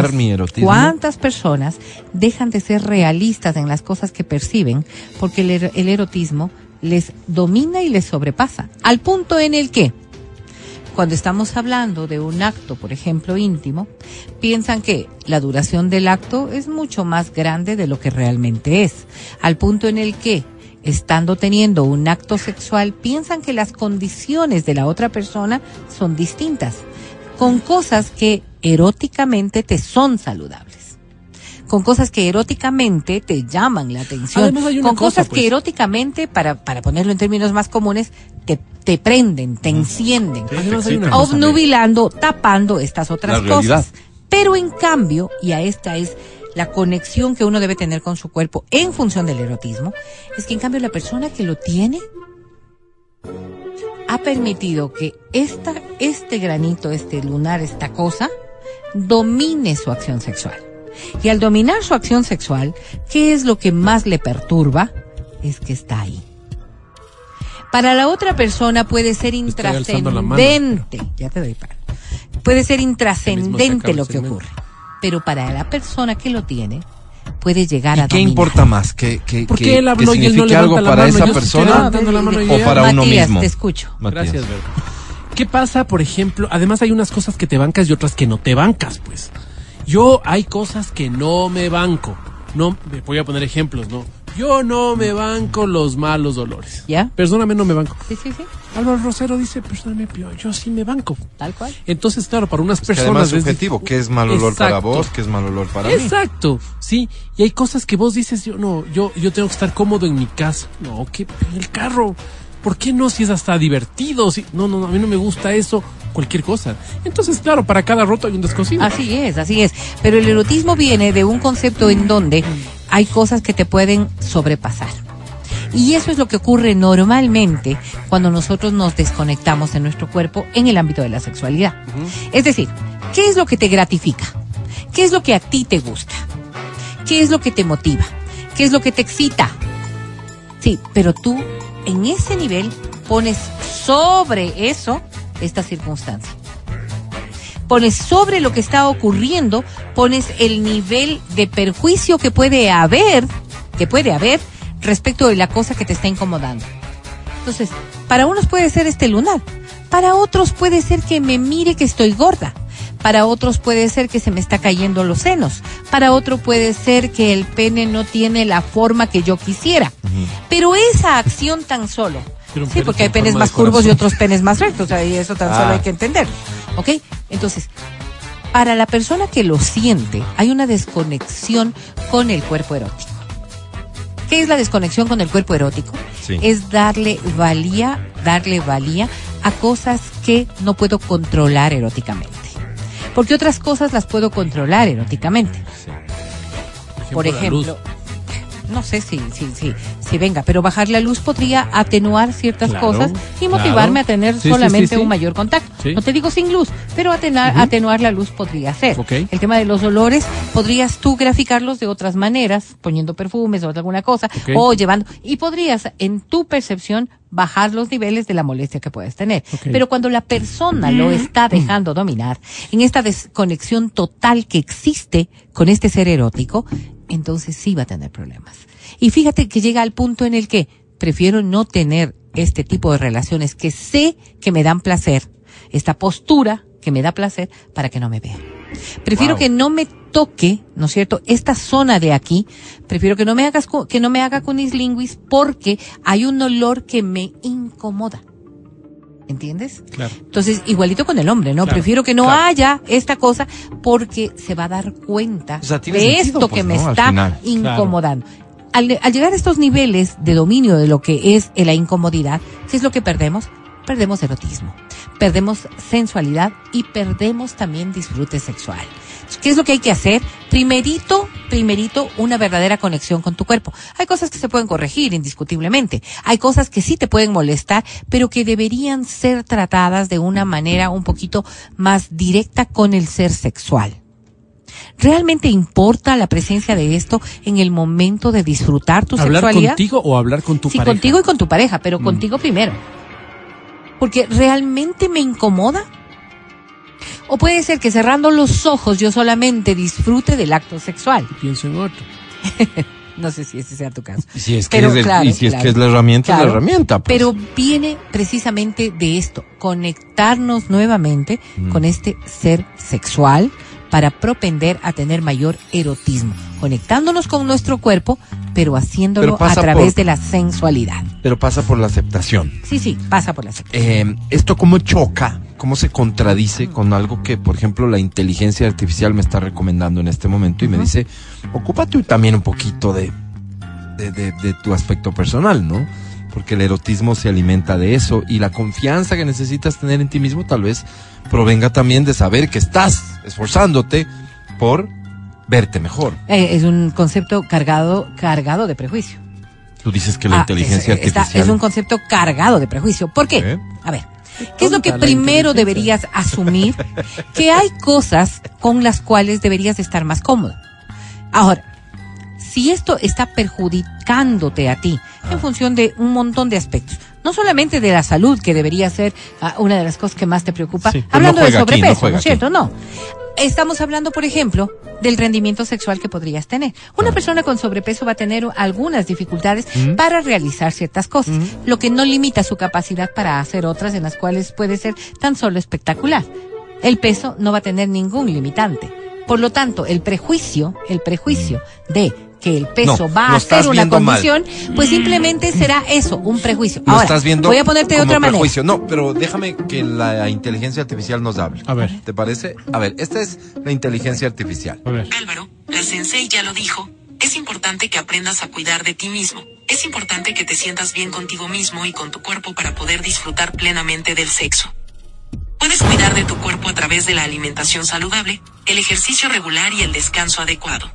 cuántas personas dejan de ser realistas en las cosas que perciben porque el, er- el erotismo les domina y les sobrepasa. Al punto en el que cuando estamos hablando de un acto, por ejemplo, íntimo, piensan que la duración del acto es mucho más grande de lo que realmente es, al punto en el que, estando teniendo un acto sexual, piensan que las condiciones de la otra persona son distintas, con cosas que eróticamente te son saludables. Con cosas que eróticamente te llaman la atención. Con cosa, cosas pues. que eróticamente, para, para ponerlo en términos más comunes, te, te prenden, te encienden una cosa, obnubilando, tapando estas otras cosas. Pero en cambio, y a esta es la conexión que uno debe tener con su cuerpo en función del erotismo, es que en cambio la persona que lo tiene ha permitido que esta, este granito, este lunar, esta cosa, domine su acción sexual. Y al dominar su acción sexual, ¿qué es lo que más le perturba? Es que está ahí. Para la otra persona puede ser intrascendente. Ya te doy para. Puede ser intrascendente lo que ocurre. Pero para la persona que lo tiene, puede llegar ¿Y a qué dominar. importa más? ¿Que, que, ¿Por que- qué él que habló y él no algo la para mano? esa persona o para uno Matías, mismo? te escucho. Matías. Gracias, Berto. ¿Qué pasa, por ejemplo? Además hay unas cosas que te bancas y otras que no te bancas, pues. Yo hay cosas que no me banco. No, me voy a poner ejemplos, ¿no? Yo no me banco los malos dolores. ¿Ya? Perdóname, no me banco. Sí, sí, sí. Álvaro Rosero dice, perdóname, Pío, yo sí me banco. Tal cual. Entonces, claro, para unas Que personas... además es es subjetivo, que es mal olor para Exacto. vos, que es mal olor para mí. Exacto, sí. Y hay cosas que vos dices, yo no, yo, yo tengo que estar cómodo en mi casa. No, que en el carro. ¿Por qué no? Si es hasta divertido. Si, no, no, no, a mí no me gusta eso. Cualquier cosa. Entonces, claro, para cada roto hay un descosido. Así es, así es. Pero el erotismo viene de un concepto en donde hay cosas que te pueden sobrepasar. Y eso es lo que ocurre normalmente cuando nosotros nos desconectamos de nuestro cuerpo en el ámbito de la sexualidad. Es decir, ¿qué es lo que te gratifica? ¿Qué es lo que a ti te gusta? ¿Qué es lo que te motiva? ¿Qué es lo que te excita? Sí, pero tú en ese nivel pones sobre eso esta circunstancia pones sobre lo que está ocurriendo, pones el nivel de perjuicio que puede haber, que puede haber respecto de la cosa que te está incomodando. Entonces, para unos puede ser este lunar, para otros puede ser que me mire que estoy gorda, para otros puede ser que se me está cayendo los senos, para otro puede ser que el pene no tiene la forma que yo quisiera. Pero esa acción tan solo, sí, porque hay penes más curvos y otros penes más rectos, y eso tan solo Ah. hay que entender. ¿Ok? Entonces, para la persona que lo siente, hay una desconexión con el cuerpo erótico. ¿Qué es la desconexión con el cuerpo erótico? Sí. Es darle valía, darle valía a cosas que no puedo controlar eróticamente. Porque otras cosas las puedo controlar eróticamente. Por ejemplo, no sé si, si, si, si venga, pero bajar la luz podría atenuar ciertas Claro, cosas y claro. motivarme a tener Sí, solamente sí, sí. un mayor contacto. No te digo sin luz, pero atenuar, atenuar la luz podría ser. El tema de los olores, podrías tú graficarlos de otras maneras, poniendo perfumes o alguna cosa, o llevando, y podrías, en tu percepción, bajar los niveles de la molestia que puedes tener. Pero cuando la persona lo está dejando dominar, en esta desconexión total que existe con este ser erótico, entonces sí va a tener problemas. Y fíjate que llega al punto en el que prefiero no tener este tipo de relaciones que sé que me dan placer, esta postura que me da placer para que no me vean. Prefiero Wow. que no me toque, ¿no es cierto? Esta zona de aquí, prefiero que no me hagas que no me haga cunislinguis porque hay un olor que me incomoda. ¿Entiendes? Claro. Entonces, igualito con el hombre, ¿no? Claro, Prefiero que no claro. haya esta cosa porque se va a dar cuenta O sea, tiene de sentido, esto pues, que me ¿no? Al está final. incomodando. Al, al llegar a estos niveles de dominio de lo que es la incomodidad, ¿qué es lo que perdemos? Perdemos erotismo, perdemos sensualidad y perdemos también disfrute sexual. ¿Qué es lo que hay que hacer? Primerito, primerito, una verdadera conexión con tu cuerpo. Hay cosas que se pueden corregir, indiscutiblemente. Hay cosas que sí te pueden molestar, pero que deberían ser tratadas de una manera un poquito más directa con el ser sexual. ¿Realmente importa la presencia de esto en el momento de disfrutar tu ¿Hablar sexualidad? contigo o hablar con tu sí, pareja? contigo y con tu pareja, pero contigo primero. Porque realmente me incomoda. O puede ser que cerrando los ojos yo solamente disfrute del acto sexual. Pienso en otro. No sé si ese sea tu caso. Y si es que, Pero es, el- claro, y si es, que es la herramienta, es la herramienta. pues. Pero viene precisamente de esto, conectarnos nuevamente Mm. con este ser sexual para propender a tener mayor erotismo, conectándonos con nuestro cuerpo, pero haciéndolo Pero a través por- de la sensualidad. Pero pasa por la aceptación. Sí, sí, pasa por la sexualidad. Eh, esto cómo choca, cómo se contradice con algo que, por ejemplo, la inteligencia artificial me está recomendando en este momento y me dice, ocúpate también un poquito de, de, de- de tu aspecto personal, ¿no? Porque el erotismo se alimenta de eso y la confianza que necesitas tener en ti mismo tal vez provenga también de saber que estás esforzándote por verte mejor. Eh, es un concepto cargado, cargado de prejuicio. Tú dices que la Ah, inteligencia es, está- artificial... es un concepto cargado de prejuicio. ¿Por qué? ¿Eh? A ver, ¿qué es lo que primero deberías asumir? que hay cosas con las cuales deberías estar más cómodo. Ahora, si esto está perjudicándote a ti en función de un montón de aspectos, no solamente de la salud, que debería ser ah, una de las cosas que más te preocupa, Sí, hablando no de aquí, no sobrepeso, ¿no, es cierto? No. Estamos hablando, por ejemplo, del rendimiento sexual que podrías tener. Una persona con sobrepeso va a tener algunas dificultades para realizar ciertas cosas, lo que no limita su capacidad para hacer otras en las cuales puede ser tan solo espectacular. El peso no va a tener ningún limitante. Por lo tanto, el prejuicio, el prejuicio de que el peso No, va a ser una mal. condición, pues simplemente será eso, un prejuicio. Lo Ahora, estás viendo voy a ponerte de otra manera. prejuicio. No, pero déjame que la inteligencia artificial nos hable. A ver. ¿Te parece? A ver, esta es la inteligencia artificial. A ver. Álvaro, la sensei ya lo dijo. Es importante que aprendas a cuidar de ti mismo. Es importante que te sientas bien contigo mismo y con tu cuerpo para poder disfrutar plenamente del sexo. Puedes cuidar de tu cuerpo a través de la alimentación saludable, el ejercicio regular y el descanso adecuado.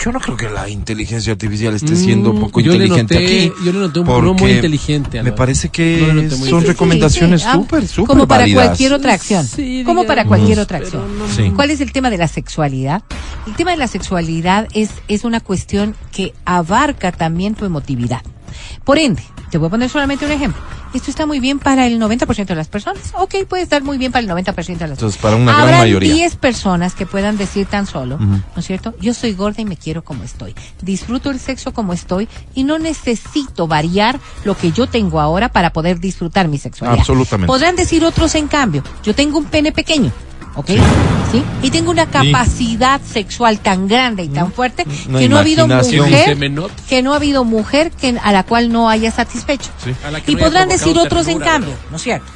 Yo no creo que la inteligencia artificial esté siendo Mm, poco yo le inteligente noté- aquí. yo le noté un porque muy inteligente, Me parece que No son recomendaciones Sí, sí, ah, súper, súper Como para válidas. cualquier otra acción. Sí, como para cualquier otra acción. no- Sí. ¿Cuál es el tema de la sexualidad? El tema de la sexualidad es, es una cuestión que abarca también tu emotividad. Por ende, te voy a poner solamente un ejemplo. Esto está muy bien para el 90% de las personas. Ok, puede estar muy bien para el 90% de las Entonces, para una gran mayoría. 10 personas que puedan decir tan solo, ¿no es cierto? Yo soy gorda y me quiero como estoy. Disfruto el sexo como estoy y no necesito variar lo que yo tengo ahora para poder disfrutar mi sexualidad. Absolutamente. Podrán decir otros en cambio, yo tengo un pene pequeño, ¿ok? ¿Sí? Y tengo una capacidad sexual tan grande y tan fuerte Una que no ha habido mujer que no ha habido mujer que a la cual no haya satisfecho. Sí. Y podrán decir otros en cambio, ¿no es cierto?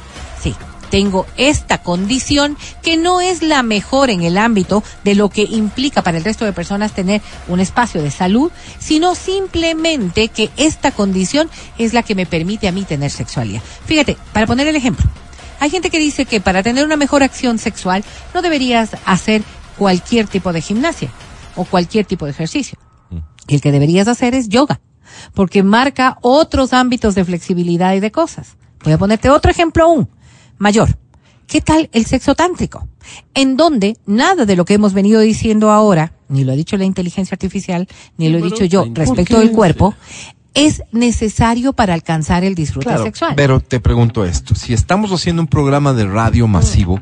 Sí, tengo esta condición que no es la mejor en el ámbito de lo que implica para el resto de personas tener un espacio de salud, sino simplemente que esta condición es la que me permite a mí tener sexualidad. Fíjate, para poner el ejemplo, hay gente que dice que para tener una mejor acción sexual no deberías hacer cualquier tipo de gimnasia o cualquier tipo de ejercicio. Y el que deberías hacer es yoga, porque marca otros ámbitos de flexibilidad y de cosas. Voy a ponerte otro ejemplo aún mayor. ¿Qué tal el sexo tántrico? En donde nada de lo que hemos venido diciendo ahora, ni lo ha dicho la inteligencia artificial, ni lo he dicho yo ¿por respecto del cuerpo, es necesario para alcanzar el disfrute Claro, sexual. pero te pregunto esto, si estamos haciendo un programa de radio masivo,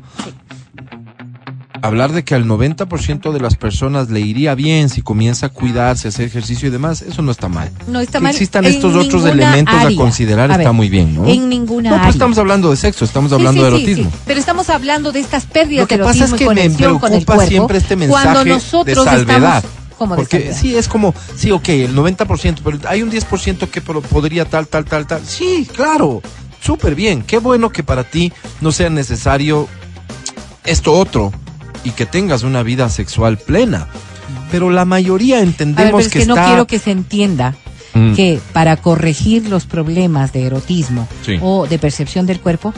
hablar de que al 90% de las personas le iría bien si comienza a cuidarse, hacer ejercicio y demás, eso no está mal. No está que mal existan estos otros elementos área. a considerar A está muy bien, ¿no? en ninguna No, estamos hablando de sexo, estamos hablando sí, de erotismo. Pero estamos hablando de estas pérdidas Lo que de pasa es que me preocupa siempre este mensaje cuando de salvedad. estamos como porque sí, es como, sí, ok, el 90%, pero hay un 10% que podría tal, tal, tal, tal. Sí, claro, súper bien. Qué bueno que para ti no sea necesario esto otro y que tengas una vida sexual plena. Pero la mayoría A ver, entendemos pero es que, que, no quiero que se entienda Mm. que para corregir los problemas de erotismo Sí. o de percepción del cuerpo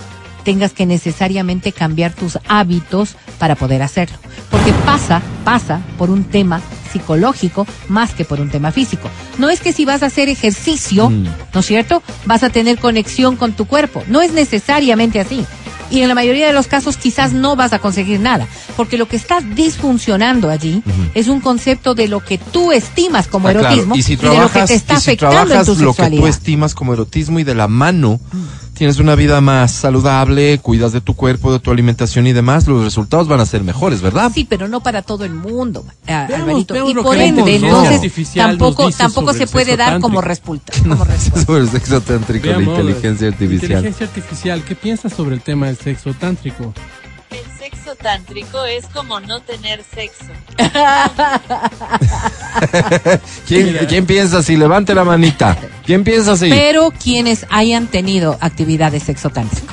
tengas que necesariamente cambiar tus hábitos para poder hacerlo. Porque pasa, pasa por un tema psicológico más que por un tema físico. No es que si vas a hacer ejercicio, Mm. ¿no es cierto? Vas a tener conexión con tu cuerpo. No es necesariamente así. Y en la mayoría de los casos quizás no vas a conseguir nada, porque lo que está disfuncionando allí es un concepto de lo que tú estimas como Ah, claro. erotismo Y si de lo que te está y si afectando en trabajas tu lo que tú sexualidad. estimas como erotismo y de la mano, tienes una vida más saludable, cuidas de tu cuerpo, de tu alimentación y demás, los resultados van a ser mejores, ¿verdad? Sí, pero no para todo el mundo, ah, Veamos- Alvarito. veamos Y por ende, entonces tampoco tampoco se puede dar como resulta, como respuesta. Sobre el sexo tántrico, la Veamos, inteligencia artificial. Inteligencia artificial, ¿qué piensas sobre el tema del sexo tántrico? Sexo tántrico es como no tener sexo. ¿Quién, quién piensa así? Levante la manita. ¿Quién piensa así? Pero quienes hayan tenido actividad de sexo tántrico.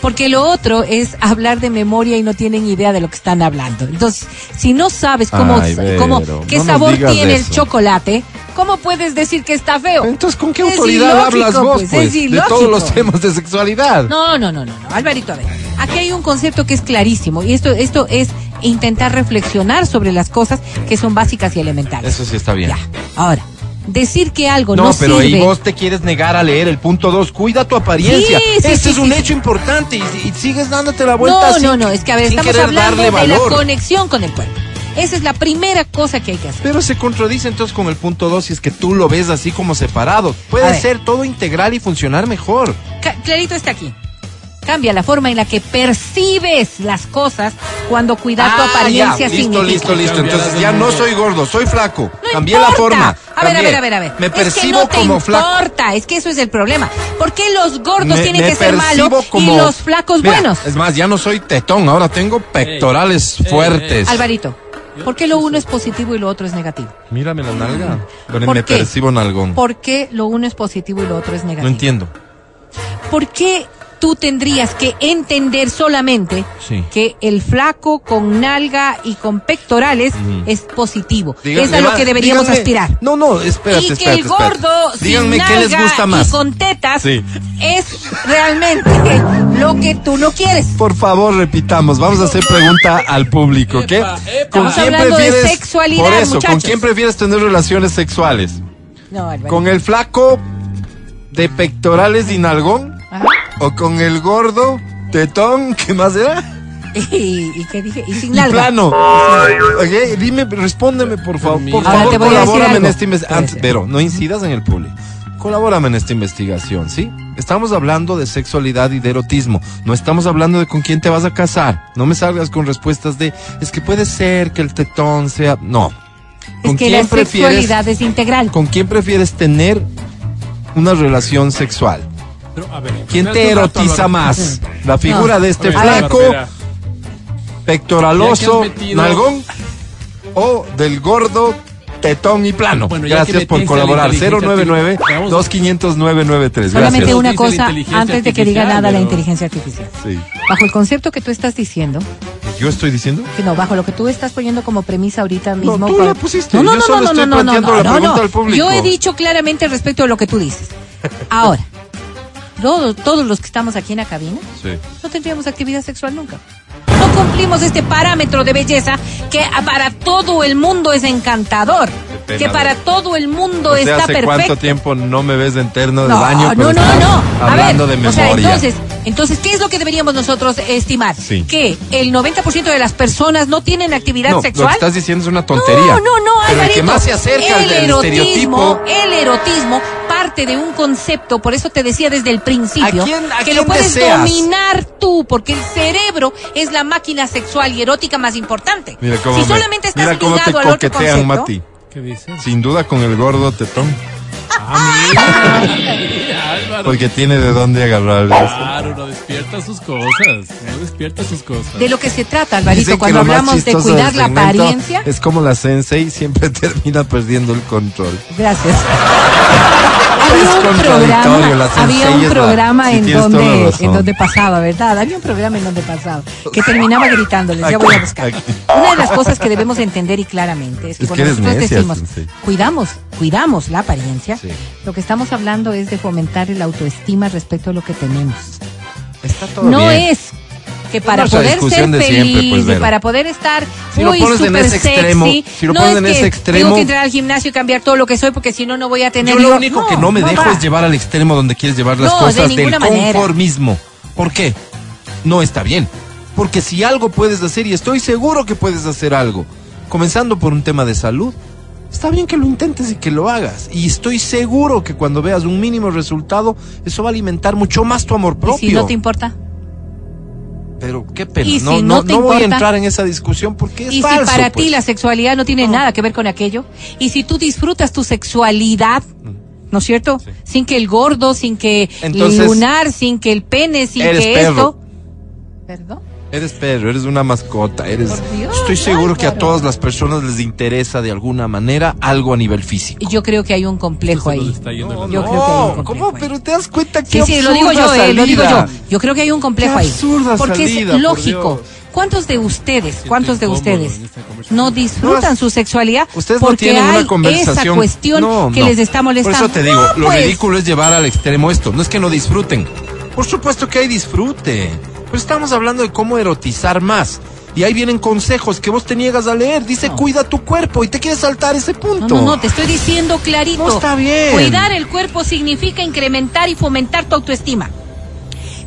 Porque lo otro es hablar de memoria y no tienen idea de lo que están hablando. Entonces, si no sabes cómo, Ay, Vero, cómo qué sabor tiene el chocolate, ¿cómo puedes decir que está feo? Entonces, ¿con qué Es autoridad ilógico, hablas vos, pues, pues? es de todos los temas de sexualidad. No, no, no, no, no. Alvarito, a ver. Aquí hay un concepto que es clarísimo y esto, esto es intentar reflexionar sobre las cosas que son básicas y elementales. Eso sí está bien. Ya. Ahora, decir que algo no, No, pero sirve. ahí vos te quieres negar a leer el punto 2. Cuida tu apariencia. Sí, sí, este sí, es un hecho importante y, y sigues dándote la vuelta No, sin- no, no, es que a ver, estamos hablando de la conexión con el cuerpo. Esa es la primera cosa que hay que hacer. Pero se contradice entonces con el punto 2 si es que tú lo ves así como separado. A Puede ver. ser todo integral y funcionar mejor. Ca- Clarito está aquí. Cambia la forma en la que percibes las cosas cuando cuidar tu Ah, apariencia ya, listo, listo, listo. Entonces ya no soy gordo, soy flaco. No Cambié importa. la forma. A ver, a ver, a ver, a ver. Me es percibo que no te como flaco. importa, es que eso es el problema. ¿Por qué los gordos Me- tienen me que ser malos como- y los flacos Mira, buenos? Es más, ya no soy tetón, ahora tengo pectorales Ey, ey, fuertes. Alvarito, ¿por qué lo uno es positivo y lo otro es negativo? Mírame la nalga. Pero ¿Por me qué? percibo nalgón. ¿Por qué lo uno es positivo y lo otro es negativo? No entiendo. ¿Por qué tú tendrías que entender solamente Sí. que el flaco con nalga y con pectorales es positivo? Es a lo que deberíamos díganme- aspirar. No, no, espérate, y que espérate, el espérate. gordo Díganme sin qué les nalga gusta más. y con tetas Sí. es realmente lo que tú no quieres. Por favor, repitamos. Vamos a hacer pregunta al público, ¿qué? Epa, epa. ¿Con Estamos quién hablando de prefieres? sexualidad, Por eso, ¿con muchachos. quién prefieres tener relaciones sexuales? No. ¿Con el flaco de pectorales y nalgón? ¿O con el gordo tetón? ¿Qué más era? ¿Y, y qué dije? Y sin Y plano. Ok, Dime, respóndeme, por favor. Por Ahora favor, te voy a decir colabórame en esta investigación. Pero no incidas en el público. Colabórame en esta investigación, ¿sí? Estamos hablando de sexualidad y de erotismo. No estamos hablando de con quién te vas a casar. No me salgas con respuestas de, es que puede ser que el tetón sea... No. Es que la sexualidad es integral. ¿Con quién prefieres tener una relación sexual? Pero, a ver, ¿Quién te rato, erotiza más? ¿La figura No. de este ver, flaco, pectoraloso, nalgón o del gordo, tetón y plano? Bueno, Gracias por colaborar. inteligencia 099 artificial, vamos a- 2500 993 Solamente Gracias. una cosa antes de que diga nada la inteligencia artificial. Sí. Bajo el concepto que tú estás diciendo, ¿Yo estoy diciendo? que no, bajo lo que tú estás poniendo como premisa ahorita No, mismo. tú con- la pusiste. No, no, Yo no, solo no, estoy no, no, no, no, no. Yo he dicho claramente respecto a lo que tú dices. Ahora, todos, todos los que estamos aquí en la cabina, Sí. no tendríamos actividad sexual nunca. No cumplimos este parámetro de belleza que para todo el mundo es encantador, pena, que para todo el mundo No sé está hace perfecto. cuánto tiempo no me ves en terno de No, baño, no, no, no. A hablando ver, de o sea, memoria. entonces, entonces, ¿qué es lo que deberíamos nosotros estimar? Sí. Que el 90% de las personas no tienen actividad no, lo sexual. que estás diciendo es una tontería. No, no, no, Pero el que Alvarito. más se acerca el del erotismo, estereotipo el erotismo parte de un concepto, por eso te decía desde el principio, ¿A quién- a que quién lo puedes deseas? dominar tú, porque el cerebro es la máquina sexual y erótica más importante. Mira cómo, si me- solamente estás mira cómo te ligado al otro concepto, Mati. ¿Qué dices? Sin duda con el gordo tetón. Ah, Álvaro. Porque tiene de dónde agarrar. Claro, no despierta sus cosas. No despierta sus cosas. de lo que se trata, Alvarito, Dicen cuando hablamos de cuidar la apariencia. Es como la sensei siempre termina perdiendo el control. Gracias. Es había un contradictorio, programa, la había un la- programa sí, en la donde en donde pasaba, ¿verdad? Había un programa en donde pasaba que terminaba gritándoles, ya Aquí, voy a buscar. aquí. Una de las cosas que debemos entender y claramente es que Es cuando que nosotros necia, decimos sensei. cuidamos, cuidamos la apariencia, Sí. lo que estamos hablando es de fomentar la autoestima respecto a lo que tenemos. Está todo no bien. es que para poder ser de feliz siempre, pues, y para poder estar Si lo muy pones en super ese extremo, sexy, si lo no pones es en que ese extremo- tengo que entrar al gimnasio y cambiar todo lo que soy porque si no no voy a tener Yo lo único que no me dejo va. es llevar al extremo donde quieres llevar las No, de cosas del manera. conformismo. ¿Por qué? No está bien. Porque si algo puedes hacer, y estoy seguro que puedes hacer algo, comenzando por un tema de salud, está bien que lo intentes y que lo hagas. Y estoy seguro que cuando veas un mínimo resultado, eso va a alimentar mucho más tu amor ¿Y propio. si no te importa Pero qué pena. ¿Y no, si no, no te no voy a entrar en esa discusión porque es y falso, si para pues. ti la sexualidad no tiene nada que ver con aquello y si tú disfrutas tu sexualidad ¿no es cierto? Sin que el gordo, sin que el lunar, sin que el pene, sin que perro. esto. ¿Perdón? Eres perro, eres una mascota, eres... Por Dios, Estoy seguro que a todas las personas les interesa de alguna manera algo a nivel físico. Yo creo que hay un complejo ahí. Yo creo que hay un No, complejo ¿cómo? ahí. Pero te das cuenta que Sí, sí, lo digo yo, eh, lo digo yo. Yo creo que hay un complejo Qué ahí. absurda Porque salida, es por lógico. Dios. ¿Cuántos de ustedes, cuántos de ustedes no disfrutan No, su sexualidad Ustedes no porque tienen hay una conversación. esa cuestión No, que no. les está molestando? Por eso te digo, No, lo pues. ridículo es llevar al extremo esto. No es que no disfruten. Por supuesto que hay disfrute. Pero estamos hablando de cómo erotizar más. Y ahí vienen consejos que vos te niegas a leer. Dice, cuida tu cuerpo. Y te quieres saltar ese punto. No, no, no, te estoy diciendo clarito. No, está bien. Cuidar el cuerpo significa incrementar y fomentar tu autoestima.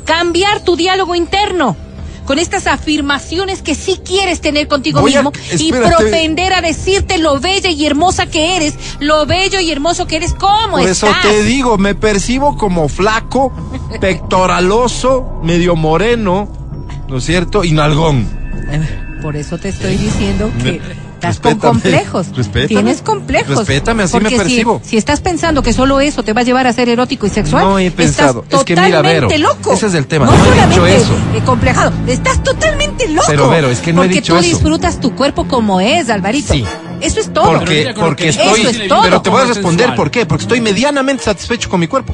Cambiar tu diálogo interno con estas afirmaciones que sí quieres tener contigo Voy a- mismo y propender a decirte lo bella y hermosa que eres, lo bello y hermoso que eres, cómo Por eso te digo, me percibo como flaco, pectoraloso, medio moreno, ¿no es cierto? Y nalgón. Por eso te estoy diciendo que estás con complejos. respétame. Tienes complejos. Respétame, así me Porque si- percibo. Si, estás pensando que solo eso te va a llevar a ser erótico y sexual, No he pensado. estás Es que mira, Vero, totalmente loco. ese es el tema, No, no he dicho eso. complejado, estás totalmente loco. Pero, Vero, es que no he porque dicho tú eso. disfrutas tu cuerpo como es, Alvarito. Sí. Eso es todo. Porque, porque que estoy. Eso es todo. Pero te voy a responder sensual. por qué. Porque estoy medianamente satisfecho con mi cuerpo.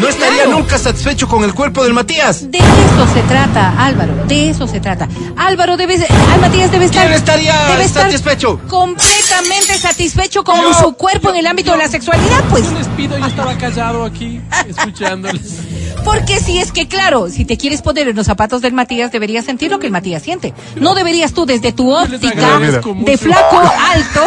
No estaría Claro. nunca satisfecho con el cuerpo del Matías. De eso se trata, Álvaro. De eso se trata. Álvaro debe, Al Matías debe estar. ¿Quién estaría debe estar satisfecho? Completamente satisfecho con Yo. su cuerpo en el ámbito de la sexualidad, pues. Yo les pido, yo estaba callado aquí, escuchándoles. Porque si es que, claro, si te quieres poner en los zapatos del Matías, deberías sentir lo que el Matías siente. No deberías tú, desde tu óptica de flaco alto,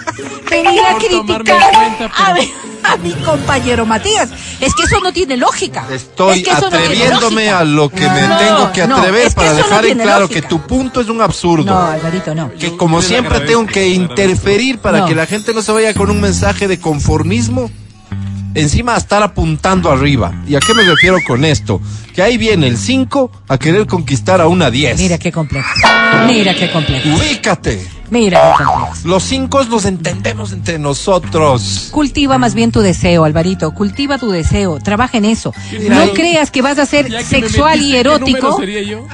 venir a criticar a, mi, a mi compañero Matías. Es que eso no tiene lógica. Estoy Es que eso no tiene atreviéndome a lo que me No, tengo que no, atrever es que para dejar en claro lógica. que tu punto es un absurdo. No, Alvarito, no. que como siempre tengo que interferir para No. que la gente no se vaya con un mensaje de conformismo. Encima a estar apuntando arriba. ¿Y a qué me refiero con esto? Que ahí viene el 5 a querer conquistar a una 10. Mira qué complejo. Mira qué complejo. Ubícate. Mira qué complejo. Los 5 los entendemos entre nosotros. Cultiva más bien tu deseo, Alvarito. Cultiva tu deseo. Trabaja en eso. No creas que vas a ser sexual y metiste, ¿qué número erótico sería yo?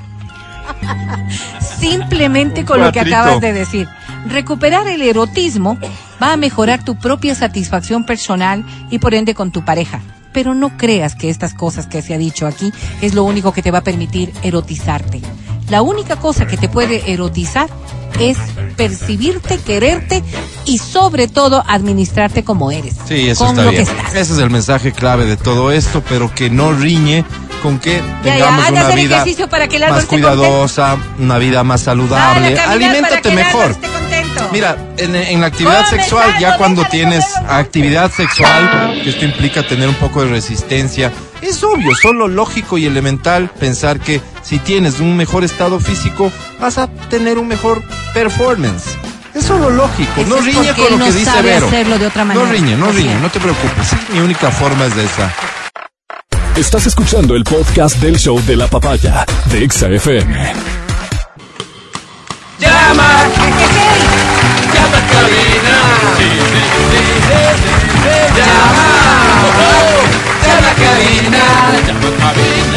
simplemente con lo que acabas de decir. Recuperar el erotismo va a mejorar tu propia satisfacción personal y por ende con tu pareja. Pero no creas que estas cosas que se ha dicho aquí es lo único que te va a permitir erotizarte. La única cosa que te puede erotizar es percibirte, quererte y sobre todo administrarte como eres. Sí, eso está bien. Ese es el mensaje clave de todo esto, pero que no riñe con que Ya, ya, tengamos anda a una vida para que más cuidadosa, una vida más saludable. Aliméntate mejor. Mira, en, en la actividad Come, sexual, ya cuando tienes actividad sexual, que esto implica tener un poco de resistencia, es obvio, solo lógico y elemental pensar que si tienes un mejor estado físico, vas a tener un mejor performance. Es solo lógico, Eso no riñe porque con lo no que dice Vero. hacerlo de otra No manera. riñe, no riñe, no te preocupes. Mi única forma es de esa. Estás escuchando el podcast del show de la papaya de Exa FM.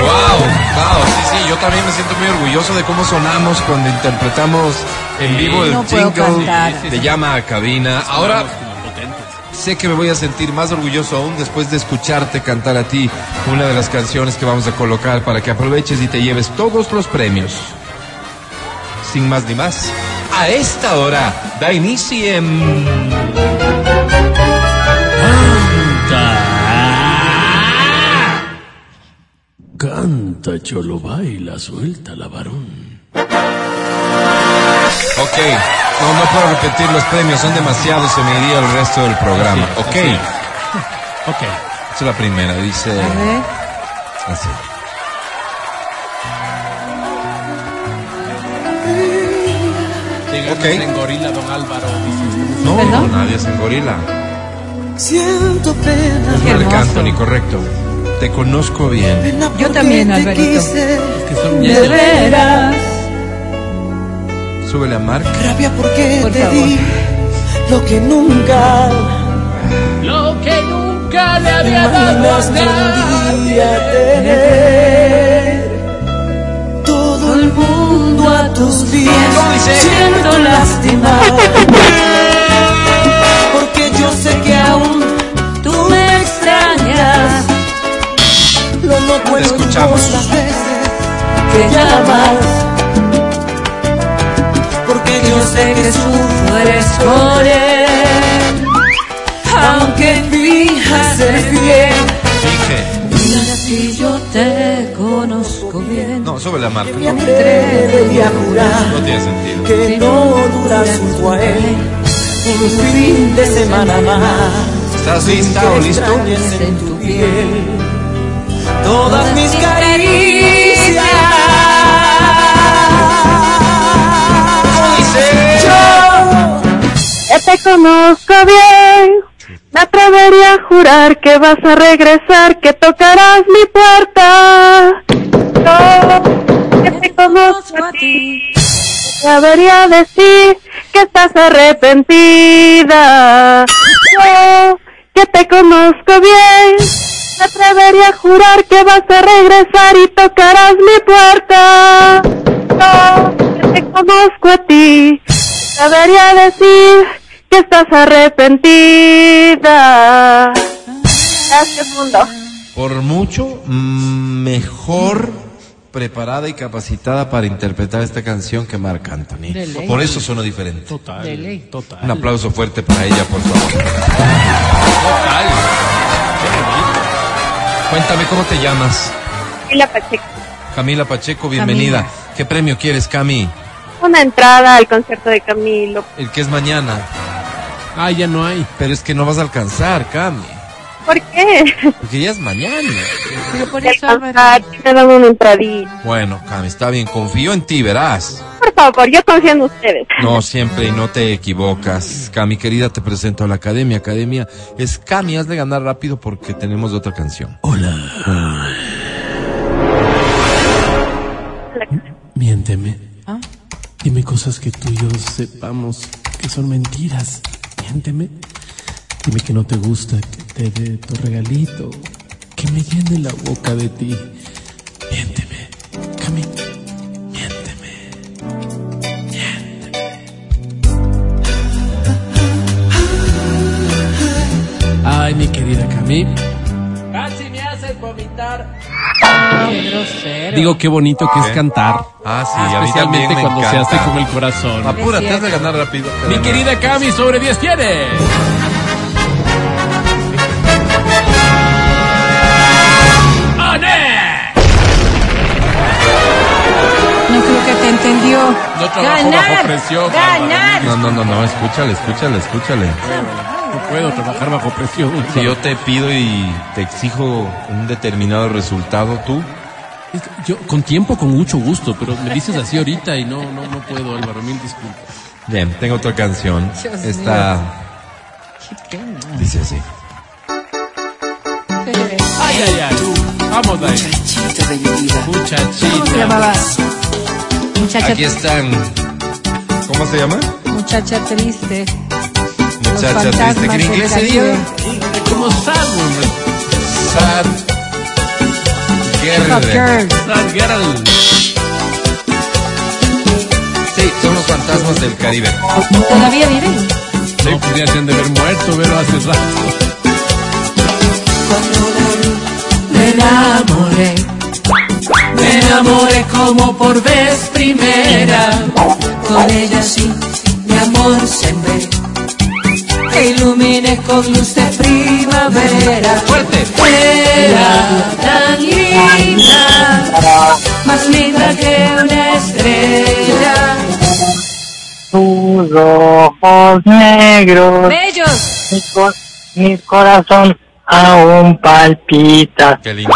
Wow, wow, sí, sí, yo también me siento muy orgulloso de cómo sonamos cuando interpretamos en vivo el No jingle de llama a cabina. Ahora sé que me voy a sentir más orgulloso aún después de escucharte cantar a ti una de las canciones que vamos a colocar para que aproveches y te lleves todos los premios. Sin más ni más, a esta hora da inicio en... canta, cholo baila, suelta la varón. Ok, no, no puedo repetir los premios, son demasiados, se me iría el resto del programa. Así ok, así es. Ok. esa es la primera, dice A don Álvaro, usted. No, ¿Perdón? no, nadie es en gorila. Siento pena. Marc hermoso. Anthony, correcto. Te conozco bien. Yo también, te Alvarito. quise. Que son De veras. Súbele a Marc. Rabia porque Por te favor. di lo que nunca Lo que nunca le había dado día. A tus pies. Siento lastimar. Porque yo sé que aún Tú me extrañas. lo escuchamos. vos las veces que llamas. Porque yo sé que sufres por él. Aunque fijas fiel. Dije. Mira si yo te bien. No, súbele a Marc. Me atrevería a No jurar tiene sentido. que no duras junto a él un fin de semana más. ¿Estás lista o listo? Extrañes en tu piel todas mis caricias. Yo Ya te conozco bien. Me atrevería a jurar que vas a regresar, que tocarás mi puerta. Que te conozco a ti. Me atrevería a decir que estás arrepentida. Que te conozco bien. Me atrevería a jurar que vas a regresar y tocarás mi puerta. Yo, que te conozco a ti. Debería decir que estás arrepentida. Gracias, mundo. Por mucho mm, mejor preparada y capacitada para interpretar esta canción que Marc Anthony. Por eso suena diferente. Total. De ley. Total. Un aplauso fuerte para ella, por favor. Total. Cuéntame cómo te llamas. Y la Pacheco. Camila Pacheco, bienvenida. ¿Qué premio quieres, Cami? Una entrada al concierto de Camilo. El que es mañana. Ah, ya no hay. Pero es que no vas a alcanzar, Cami. ¿Por qué? Porque ya es mañana. Pero por eso, me dan una entradita. Bueno, Cami, está bien. Confío en ti, verás. Por favor, yo confío en ustedes. No, siempre y no te equivocas. Cami, querida, te presento a la academia. Academia es Cami, has de ganar rápido porque tenemos otra canción. Miénteme. ¿Ah? Dime cosas que tú y yo sepamos que son mentiras. Miénteme. Dime que no te gusta que te dé tu regalito. Que me llene la boca de ti. Miénteme. Cami. Miénteme. Miénteme. Ay, mi querida Cami. Casi me haces vomitar. Qué grosero. Digo, qué bonito que es cantar. Ah, sí, a mí Especialmente me cuando se hace con el corazón. Apúrate, has de ganar rápido. Mi querida Cami, sobre 10 tiene. Te entendió. No trabajo bajo presión, Ganar. No, no, no, no, escúchale, escúchale, escúchale. No puedo trabajar bajo presión. Si yo te pido y te exijo un determinado resultado, tú, Yo, con tiempo, con mucho gusto, pero me dices así ahorita y no, no, no puedo, Álvaro, mil disculpas. bien, tengo otra canción. Dios Esta Qué pena. dice así. Ay, ay, ay. Vamos ahí. Muchachita de mi vida. ¿Cómo se Muchachita. Muchacha, Aquí están. ¿Cómo se llama? muchacha triste. Muchacha Los triste. Que en inglés sería ¿Cómo estás, hombre? Sad Girl. girl. Sad girl. Sí, son los fantasmas del Caribe. ¿Todavía viven? No, pues ya se han de haber muerto, pero hace rato. Me enamoré. Me enamoré como por vez primera. Con ella sí, mi amor sembré. me ilumines con luz de primavera. Fuerte. Era tan linda, más linda que una estrella. Tus ojos negros, Bellos. mi, mi corazón aún palpita. Qué lindo.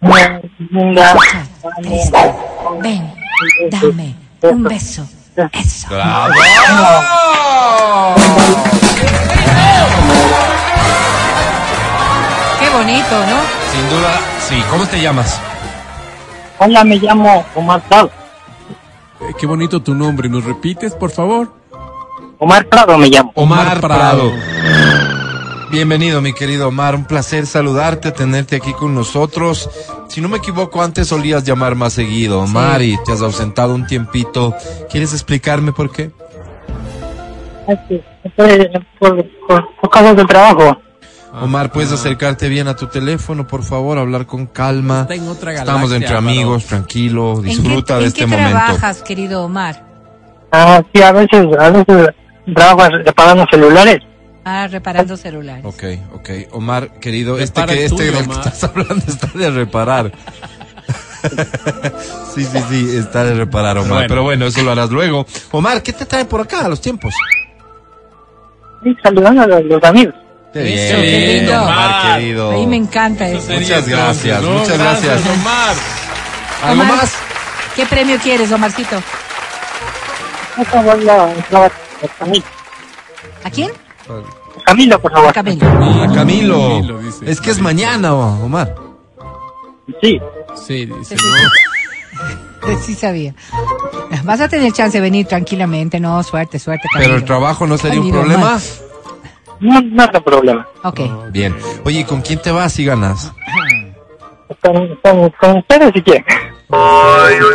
Ven, dame un beso. Eso. ¡Bravo! Qué bonito, ¿no? Sin duda, sí. ¿Cómo te llamas? Hola, me llamo Omar Prado. Eh, qué bonito tu nombre. ¿Nos repites, por favor? Omar Prado me llamo. Omar Prado. Bienvenido, mi querido Omar. Un placer saludarte, tenerte aquí con nosotros. Si no me equivoco, antes solías llamar más seguido, Omar, y te has ausentado un tiempito. ¿Quieres explicarme por qué? Por, por, del trabajo. Omar, ¿puedes acercarte bien a tu teléfono, por favor? Hablar con calma. Está en otra Estamos galaxia, entre Álvaro. amigos, tranquilo, ¿En qué- disfruta de ¿En este qué momento. trabajas, querido Omar? Ah, sí, a veces, a veces trabajo reparando celulares. Ah, reparando celulares. Ok, ok. Omar, querido, este que, este tuyo, del que estás hablando está de reparar. sí, sí, sí, está de reparar, Omar. Bueno. Pero bueno, eso lo harás luego. Omar, ¿qué te trae por acá a los tiempos? Sí, saludando a los, los amigos. Qué Eso, qué lindo. Omar, querido. A mí me encanta eso. Muchas gracias, muchas gracias. Omar. ¿Algo Omar. más? ¿Qué premio quieres, Omarcito? ¿A quién? Camilo, por favor. Camilo. A Camilo. Camilo, dice. Es que es mañana, Omar. Sí. Sí, dice. Sí, sí, Sí sabía. Vas a tener chance de venir tranquilamente, no, suerte, suerte, Camilo. Pero el trabajo no sería un problema. Omar. No, no hay problema. Ok. Bien. Oye, ¿y ¿con quién te vas si ganas? Con, con, con ustedes si quieren.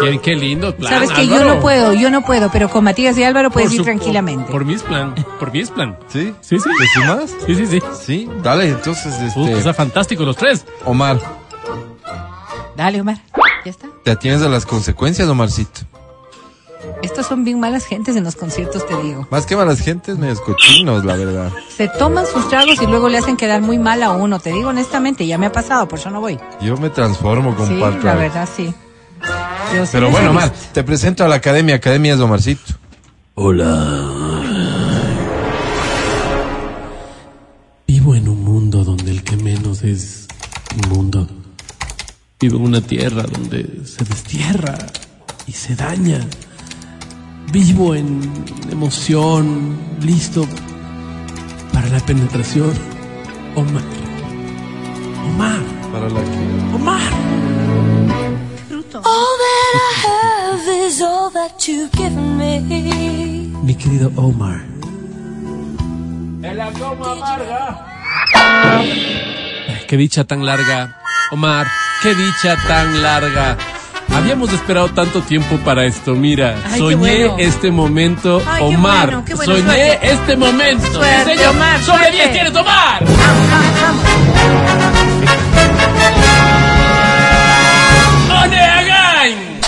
Qué, qué lindo plan. Sabes que yo Álvaro. no puedo, yo no puedo, pero con Matías y Álvaro puedes Por ir su- tranquilamente. Por mis plan. Por mis plan. ¿Sí? Sí, sí. ¿Decimas? Sí, sí, sí. Sí, dale, entonces, este, sea, fantástico los tres. Omar, Dale, Omar. Ya está. te atienes a las consecuencias, Omarcito. Estos son bien malas gentes en los conciertos, te digo. Más que malas gentes, medios cochinos, la verdad. Se toman sus tragos y luego le hacen quedar muy mal a uno. Te digo honestamente, ya me ha pasado, por eso no voy. Yo me transformo, Sí, compadre. la verdad, sí. Yo sí Pero bueno, Omar, te presento a la academia. Academia es Omarcito. Vivo en un mundo donde el que menos es mundo. Vivo en una tierra donde se destierra y se daña. Vivo en emoción, listo para la penetración. Omar. Omar. Para la que... Omar. All that I have is all that you've given me. Mi querido Omar. Ay, Qué dicha tan larga. Omar, qué dicha tan larga. Habíamos esperado tanto tiempo para esto. Mira, Ay, soñé bueno. este momento, Ay, qué Omar. bueno, qué bueno, soñé suerte. este momento. Suerte, Sí, señor. Omar, Sobre suerte. 10 tienes, Omar. ¡One again!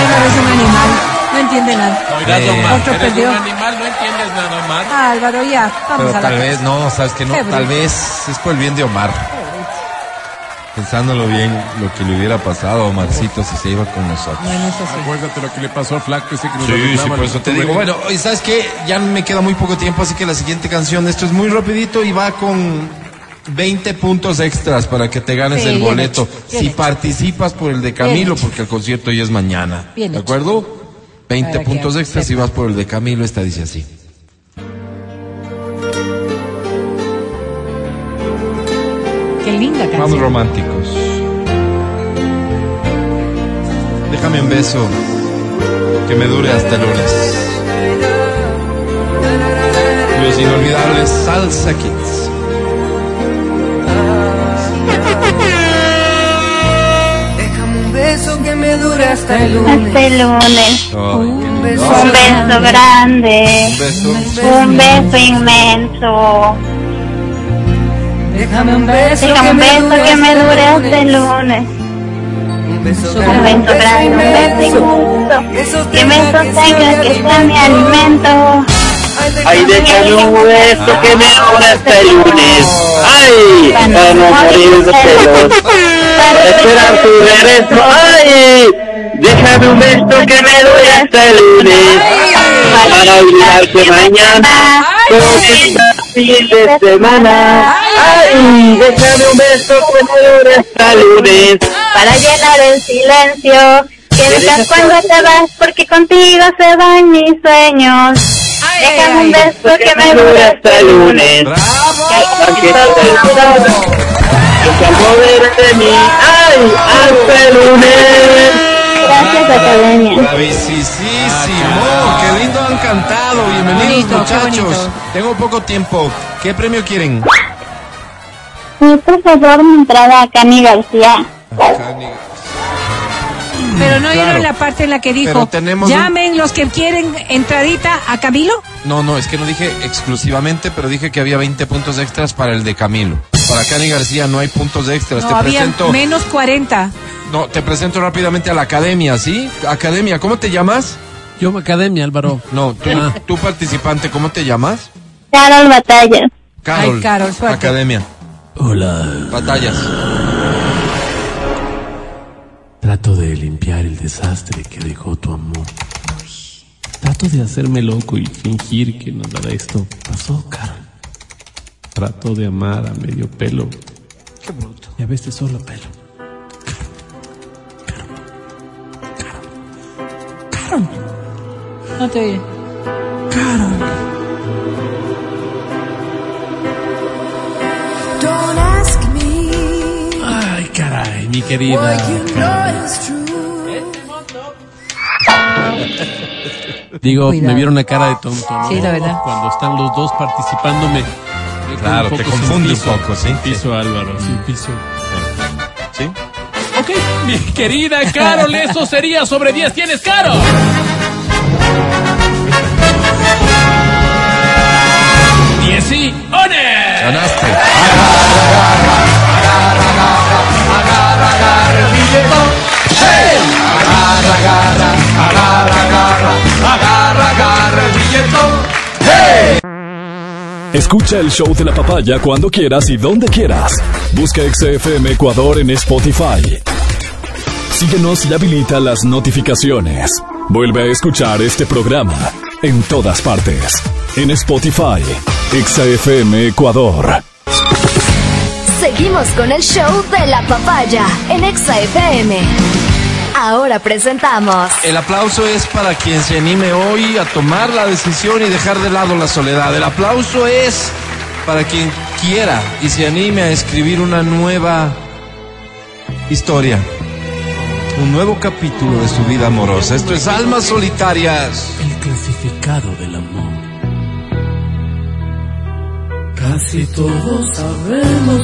Álvaro es un animal, no entiende nada. Oigas, Omar, Otro eres perdió. un animal, no entiendes nada, Omar. Ah, Álvaro, ya, vamos Pero a la tal vez, no, sabes que no, tal vez es por el bien de Omar. Pensándolo bien, lo que le hubiera pasado a Omarcito si se iba con nosotros. Bueno, eso sí. Acuérdate lo que le pasó a Flaco ese que nos Sí, sí, por eso te digo. Bueno, y sabes que ya me queda muy poco tiempo, así que la siguiente canción, esto es muy rapidito y va con 20 puntos extras para que te ganes Sí, el boleto. hecho, si hecho. participas por el de Camilo, porque el concierto ya es mañana. Bien ¿De acuerdo? 20 Para que puntos extras si sepa. vas por el de Camilo, esta dice así. Qué linda Vamos románticos. Déjame un beso que me dure hasta el lunes. Los inolvidables Salsa Kids. Déjame un beso que me dure hasta el lunes. Hasta el lunes. Un beso grande. Un beso. Un beso inmenso. Déjame un beso Déjame que un me beso dure que me hasta dure el hasta el lunes. Que me sobra un beso injusto, que me sostenga, que sea mi alimento. Ay, déjame un beso que me dura hasta el lunes. Ay, para no morir de celos. Para esperar tu regreso. Ay, déjame un beso que me dure hasta el lunes. Para olvidar que mañana fin de semana. Ay, déjame un beso que me dure hasta el lunes. Para llenar el silencio, que dejas cuando te vas, porque contigo se van mis sueños. Déjame un beso que me dure hasta el lunes. Aunque todo el mundo se apodere de mí. Ay, hasta el lunes. Gracias, Academia. Bravísimo, qué lindo han cantado. Bienvenidos Bonito, muchachos. Tengo poco tiempo. ¿Qué premio quieren? Mi profesor me entraba a Cani García. Pero no Claro. vieron la parte en la que dijo, un- llamen los que quieren entradita a Camilo. No, no, es que no dije exclusivamente, pero dije que había 20 puntos extras para el de Camilo. Para Cani García no hay puntos extras. No, te había presento. menos 40. No, te presento rápidamente a la academia, ¿sí? Academia, ¿cómo te llamas? Yo, Academia, Álvaro. No, tú, Ah. tú participante, ¿cómo te llamas? Carol Batalla. Carol. Ay, Carol, suerte. Academia. Hola. Batallas. Trato de limpiar el desastre que dejó tu amor. Trato de hacerme loco y fingir que nada de esto pasó, Carol. Trato de amar a medio pelo. Qué bruto. Y a veces solo pelo. No te oye. Ay, caray, mi querida. Digo, Cuidado. me vieron una cara de tonto, ¿no? Sí, la verdad. Cuando están los dos participándome. Claro, te confunde un poco, sí. Sin piso, Álvaro, sin piso. ¿Sí? Ok, mi querida Carol, eso sería sobre 10. ¿Tienes, Carol? ¡Diez y ¡One! Ganaste. Escucha el show de la papaya cuando quieras y donde quieras. Busca XFM Ecuador en Spotify. Síguenos y habilita las notificaciones. Vuelve a escuchar este programa en todas partes. En Spotify, XFM Ecuador. Seguimos con el show de la papaya en Exa FM. Ahora presentamos El aplauso es para quien se anime hoy a tomar la decisión y dejar de lado la soledad. El aplauso es para quien quiera y se anime a escribir una nueva historia. Un nuevo capítulo de su vida amorosa. Esto es Almas Solitarias. El clasificado del amor. Casi todos sabemos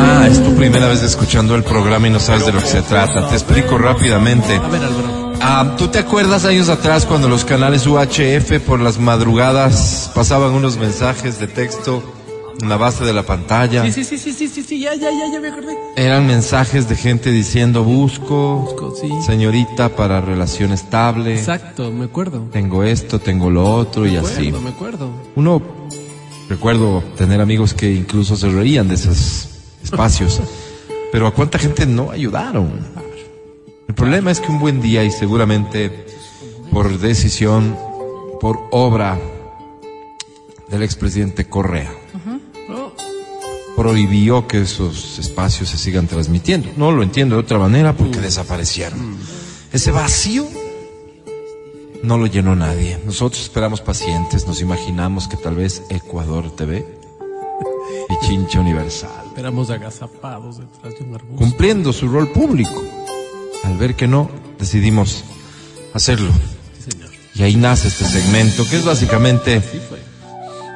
Ah, es tu primera vez escuchando el programa y no sabes de lo que se trata. Te explico rápidamente. A ver, Álvaro. Ah, ¿Tú te acuerdas años atrás cuando los canales UHF por las madrugadas pasaban unos mensajes de texto la base de la pantalla? Sí, sí, sí, sí, sí, sí, sí, ya, ya, ya, ya me acordé. Eran mensajes de gente diciendo busco, Busco, sí. señorita para relación estable, Exacto, me acuerdo. tengo esto, tengo lo otro y Me así. acuerdo, me acuerdo. Uno, recuerdo tener amigos que incluso se reían de esos espacios, pero a cuánta gente no ayudaron. El problema es que un buen día y seguramente por decisión, por obra del expresidente Correa, prohibió que esos espacios se sigan transmitiendo. No lo entiendo de otra manera porque desaparecieron. Ese vacío no lo llenó nadie. Nosotros esperamos pacientes, nos imaginamos que tal vez Ecuador TV y Chincha Universal, Esperamos agazapados detrás de un arbusto. cumpliendo su rol público. Al ver que no, decidimos hacerlo. Y ahí nace este segmento, que es básicamente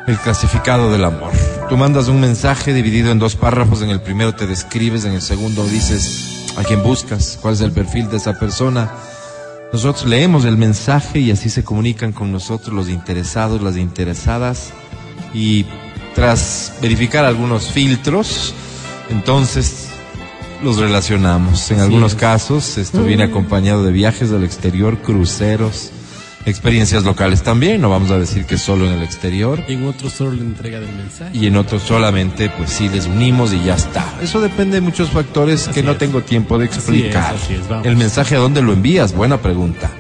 el clasificado del amor. Tú mandas un mensaje dividido en dos párrafos, en el primero te describes, en el segundo dices a quién buscas, cuál es el perfil de esa persona. Nosotros leemos el mensaje y así se comunican con nosotros los interesados, las interesadas y tras verificar algunos filtros, entonces los relacionamos. En Así algunos es. casos esto viene acompañado de viajes al exterior, cruceros, experiencias locales también, no vamos a decir que solo en el exterior. Y en otro solo la entrega del mensaje. Y en otros solamente, pues sí, les unimos y ya está. Eso depende de muchos factores que no es. tengo tiempo de Así es, explicar. así es, vamos. El mensaje a dónde lo envías, buena pregunta.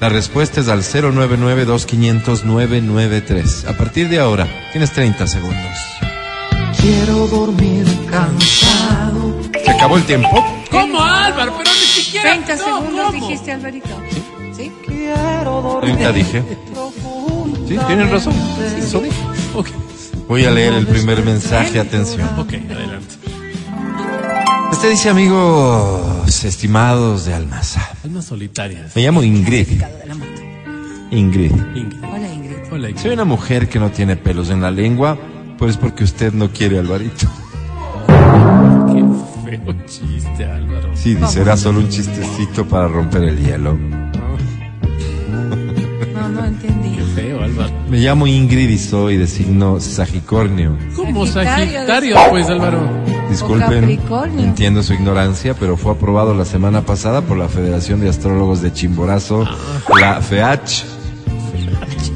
La respuesta es al 099-2500-993. A partir de ahora, tienes 30 segundos. Quiero dormir cansado. ¿Se acabó el tiempo? ¿Cómo, Álvaro? Pero ni siquiera. 30 no, segundos ¿cómo? dijiste, Alvarito. ¿Sí? Quiero dormir 30 dije. Sí, tienen razón. Eso dije. Ok, Voy a leer el primer mensaje, atención. ok, adelante. Este dice, amigos estimados de Almaza. Almas solitarias. Me llamo Ingrid. Ingrid. Ingrid. Hola, Ingrid. Hola, Ingrid. Soy una mujer que no tiene pelos en la lengua, pues porque usted no quiere Alvarito. Qué feo chiste, Álvaro. Sí, dice, era solo un chistecito para romper el hielo. No, no entendí. Qué feo, Álvaro. Me llamo Ingrid y soy de signo Sagicornio. ¿Cómo Sagitario, Sagitario, pues, Álvaro? Disculpen, entiendo su ignorancia, pero fue aprobado la semana pasada por la Federación de Astrólogos de Chimborazo, la FEACH.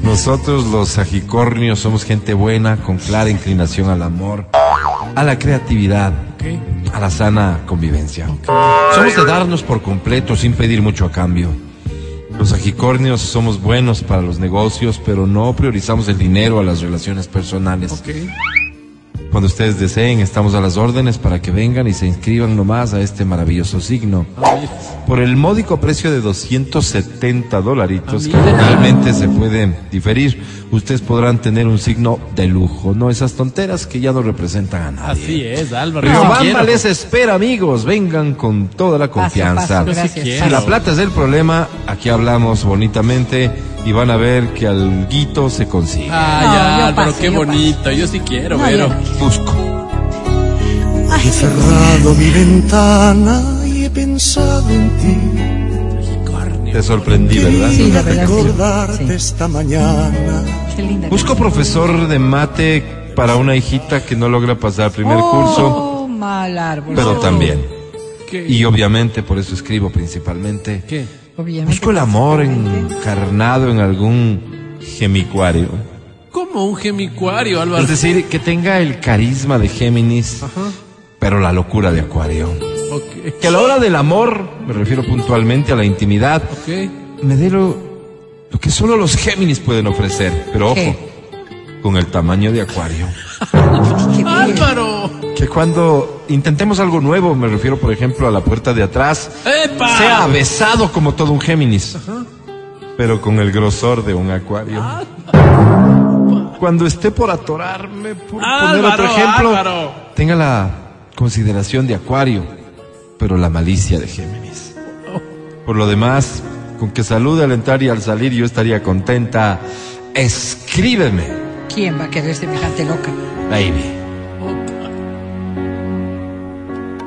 Nosotros los Sagicornios somos gente buena, con clara inclinación al amor, a la creatividad, Ok. a la sana convivencia. Somos de darnos por completo sin pedir mucho a cambio. Los sagicornios somos buenos para los negocios, pero no priorizamos el dinero a las relaciones personales. Cuando ustedes deseen, estamos a las órdenes para que vengan y se inscriban nomás a este maravilloso signo. Por el módico precio de 270 dolaritos, que realmente se puede diferir, ustedes podrán tener un signo de lujo, no esas tonteras que ya no representan a nadie. Así es, Álvaro. Río Yo sí Bamba quiero. les espera, amigos. Vengan con toda la confianza. paso. Si la plata es el problema, aquí hablamos bonitamente y van a ver que alguito se consigue. Ay, No, Álvaro, paso, qué yo bonito. Yo sí quiero, No, pero. yo. Busco. He cerrado mi ventana y he pensado en ti. Te sorprendí, ¿verdad? Sí, la verdad, sí. Recordarte Sí. esta mañana. Qué linda. Busco profesor de mate para una hijita que no logra pasar primer oh, curso, mal árbol. pero también. ¿Qué? Y obviamente, por eso escribo principalmente. ¿Qué? Obviamente. Busco el amor encarnado en algún gemicuario. Como un gemicuario, Álvaro. Es decir, que tenga el carisma de Géminis, pero la locura de Acuario. Que a la hora del amor, me refiero puntualmente a la intimidad, me dé lo, lo que solo los Géminis pueden ofrecer. Pero ojo, ¿Qué? Con el tamaño de Acuario. Álvaro. Que cuando intentemos algo nuevo, me refiero por ejemplo a la puerta de atrás, ¡Epa! sea besado como todo un Géminis, pero con el grosor de un Acuario. Cuando esté por atorarme, por poner otro ejemplo, Álvaro. tenga la consideración de Acuario, pero la malicia de Géminis. Por lo demás, con que salude al entrar y al salir yo estaría contenta. Escríbeme, ¿Quién va a querer semejante loca? baby.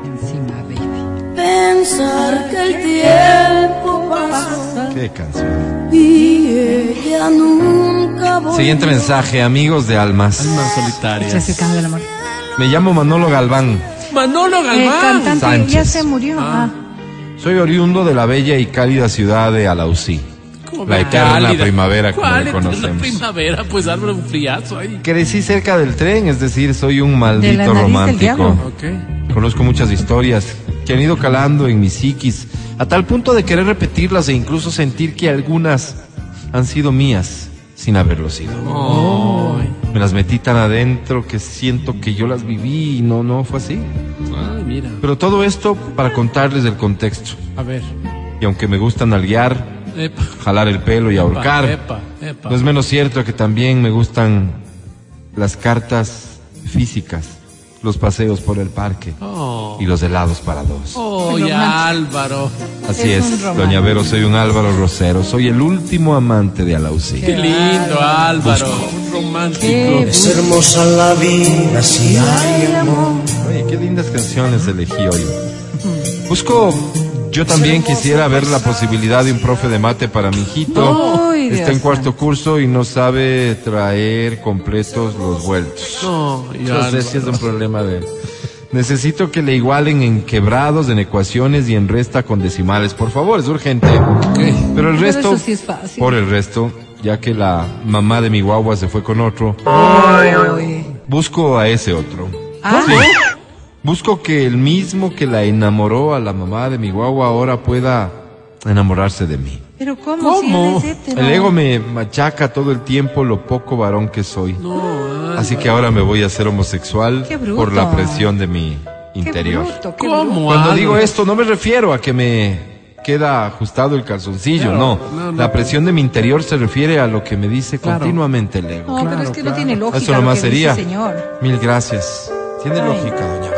Encima, baby. Pensar que el tiempo pasó Qué canción. y ella nunca volvió. Siguiente mensaje, amigos de almas. Almas Se solitarias. acercando del amor. Me llamo Manolo Galván. Manolo El Galván. cantante Sánchez. ya se murió. Ah. Ah. Soy oriundo de la bella y cálida ciudad de Alausí. ¿Cómo La eterna cálida? primavera, como ¿Cuál le eterna conocemos. primavera? Pues Álvaro, un friazo ahí. Crecí cerca del tren, es decir, soy un De la maldito nariz del romántico. diablo. Ok. Conozco muchas historias que han ido calando en mi psiquis, a tal punto de querer repetirlas e incluso sentir que algunas han sido mías sin haberlo sido. Ay, Me las metí tan adentro que siento que yo las viví y no, no fue así. ay, mira. Pero todo esto para contarles el contexto. A ver. Y aunque me gustan nalguear, Epa. jalar el pelo y ahorcar, Epa, epa. no es menos cierto que también me gustan las cartas físicas, los paseos por el parque Oh. y los helados para dos. Oh, ya, Álvaro. Así Es es, doña Vero, soy un Álvaro Rosero, soy el último amante de Alausí. Qué lindo, Álvaro. Un romántico. Qué Es hermosa la vida si hay amor. Oye, qué lindas canciones elegí hoy. Busco, yo también quisiera ver la posibilidad de un profe de mate para mi hijito. Ay, Está Dios en cuarto curso y no sabe traer completos los vueltos. No, ya, No sé si es un problema de, Necesito que le igualen en quebrados, en ecuaciones y en resta con decimales. Por favor, es urgente. Pero el Pero resto, eso sí es fácil. por el resto, ya que la mamá de mi guagua se fue con otro, busco a ese otro. Ah, Sí. Busco que el mismo que la enamoró a la mamá de mi guagua ahora pueda enamorarse de mí. pero ¿cómo? Si él es hétero. El ego me machaca todo el tiempo lo poco varón que soy. Así que ahora me voy a hacer homosexual por la presión de mi interior. bruto, qué ¿Cómo? Cuando digo esto no me refiero a que me queda ajustado el calzoncillo, no. no, no. La presión de mi interior se refiere a lo que me dice Claro. continuamente el ego. No, pero es que no tiene lógica Eso lo nomás dice, sería. señor. Mil gracias. Tiene Ay, lógica, doña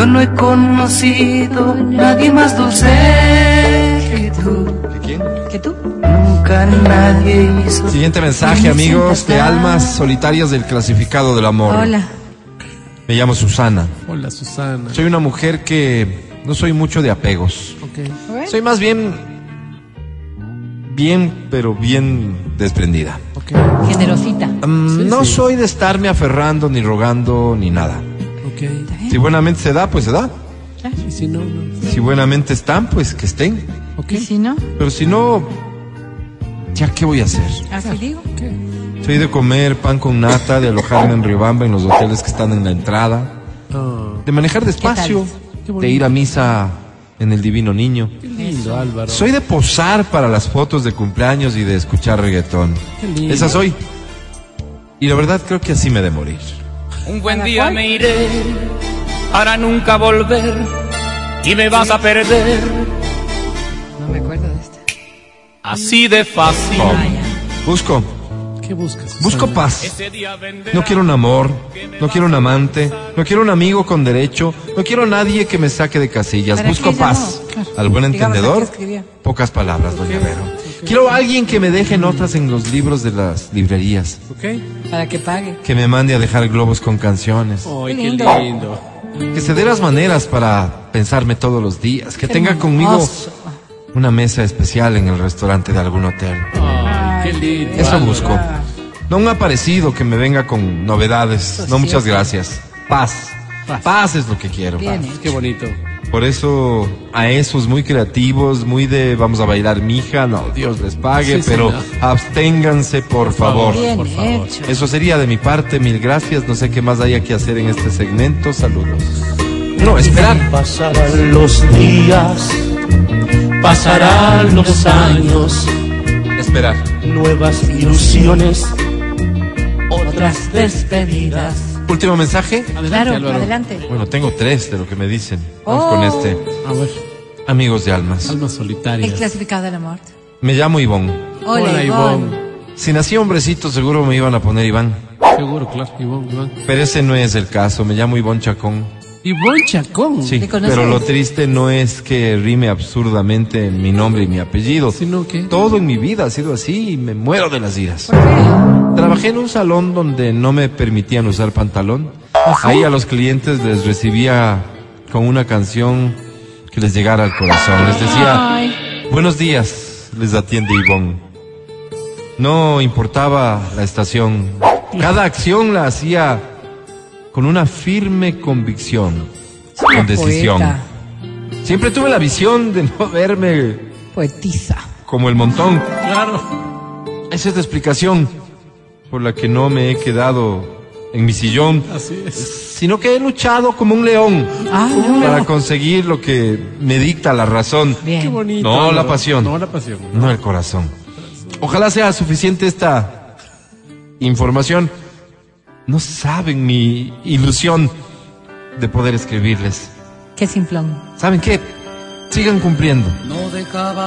Yo no he conocido nadie más dulce que tú. ¿De quién? ¿Que tú? Nunca nadie hizo. Siguiente mensaje, amigos de almas solitarias del clasificado del amor. Hola. Me llamo Susana. Hola, Susana. Soy una mujer que no soy mucho de apegos. Ok, Soy más bien, bien, pero bien desprendida. ok, Generosita. Mm, Sí, no sí. soy de estarme aferrando, ni rogando, ni nada. Ok. Si buenamente se da, pues se da. Y si no, no. Si buenamente están, pues que estén. Ok. ¿Y si no? Pero si no, ¿ya qué voy a hacer? Así digo. Soy de comer pan con nata, de alojarme en Riobamba en los hoteles que están en la entrada, Ah, de manejar despacio, Qué de ir a misa en el Divino Niño. qué lindo, Álvaro. Soy de posar para las fotos de cumpleaños y de escuchar reggaetón. Qué lindo. Esa soy. Y la verdad creo que así me de morir. Un buen día me iré para nunca volver y me vas a perder No me acuerdo de esta. así de fácil. Busco, ¿Qué buscas? Busco paz. No quiero un amor, no quiero un amante, no quiero un amigo con derecho, no quiero nadie que me saque de casillas. ¿Para Busco paz. Al buen entendedor, pocas palabras, doña Vero. Quiero a alguien que me deje notas en los libros de las librerías, Ok. Para que pague. que me mande a dejar globos con canciones, Ay, Qué qué lindo. que se dé las maneras para pensarme todos los días, que tenga conmigo Hermoso. una mesa especial en el restaurante de algún hotel. Ay, qué lindo. Eso busco. No un aparecido que me venga con novedades. No, muchas gracias. Paz. Paz. Paz es lo que quiero. Bien. Qué bonito. Por eso a esos muy creativos, muy de vamos a bailar mija, no, Dios les pague, Sí, pero señor. absténganse por, favor. Bien por favor. hecho. Eso sería de mi parte, mil gracias. No sé qué más haya que hacer en este segmento. Saludos. No, esperar. Pasarán los días, pasarán los años, Esperar. nuevas ilusiones, otras despedidas. Último mensaje. Adelante, Claro, adelante. Bueno, tengo tres de lo que me dicen. Vamos Oh. con este. A ver, Amigos de almas. almas El solitarias. clasificado de la muerte. Me llamo Ivonne. Hola, Hola, Ivonne. Ivonne. Si nací hombrecito, seguro me iban a poner Iván. Seguro, claro. Ivonne, Ivonne. Pero ese no es el caso. Me llamo Ivonne Chacón. Ivonne Chacón. Sí, pero lo triste no es que rime absurdamente mi nombre y mi apellido. Sino que. Todo en mi vida ha sido así y me muero de las iras. ¿Por qué? Trabajé en un salón donde no me permitían usar pantalón. Ahí a los clientes les recibía con una canción que les llegara al corazón. Les decía, Ay. buenos días, les atiende Ivonne. No importaba la estación. Cada acción la hacía con una firme convicción, Una con decisión. poeta. Siempre tuve la visión de no verme Poetiza. como el montón. Claro. Esa es la explicación por la que no me he quedado en mi sillón, Así es. sino que he luchado como un león Ah, para no. conseguir lo que me dicta la razón, Qué Bien. bonito. No, la pasión. No, la pasión. no el corazón. Ojalá sea suficiente esta información. No saben mi ilusión de poder escribirles. Qué simplón. ¿Saben qué? Sigan cumpliendo No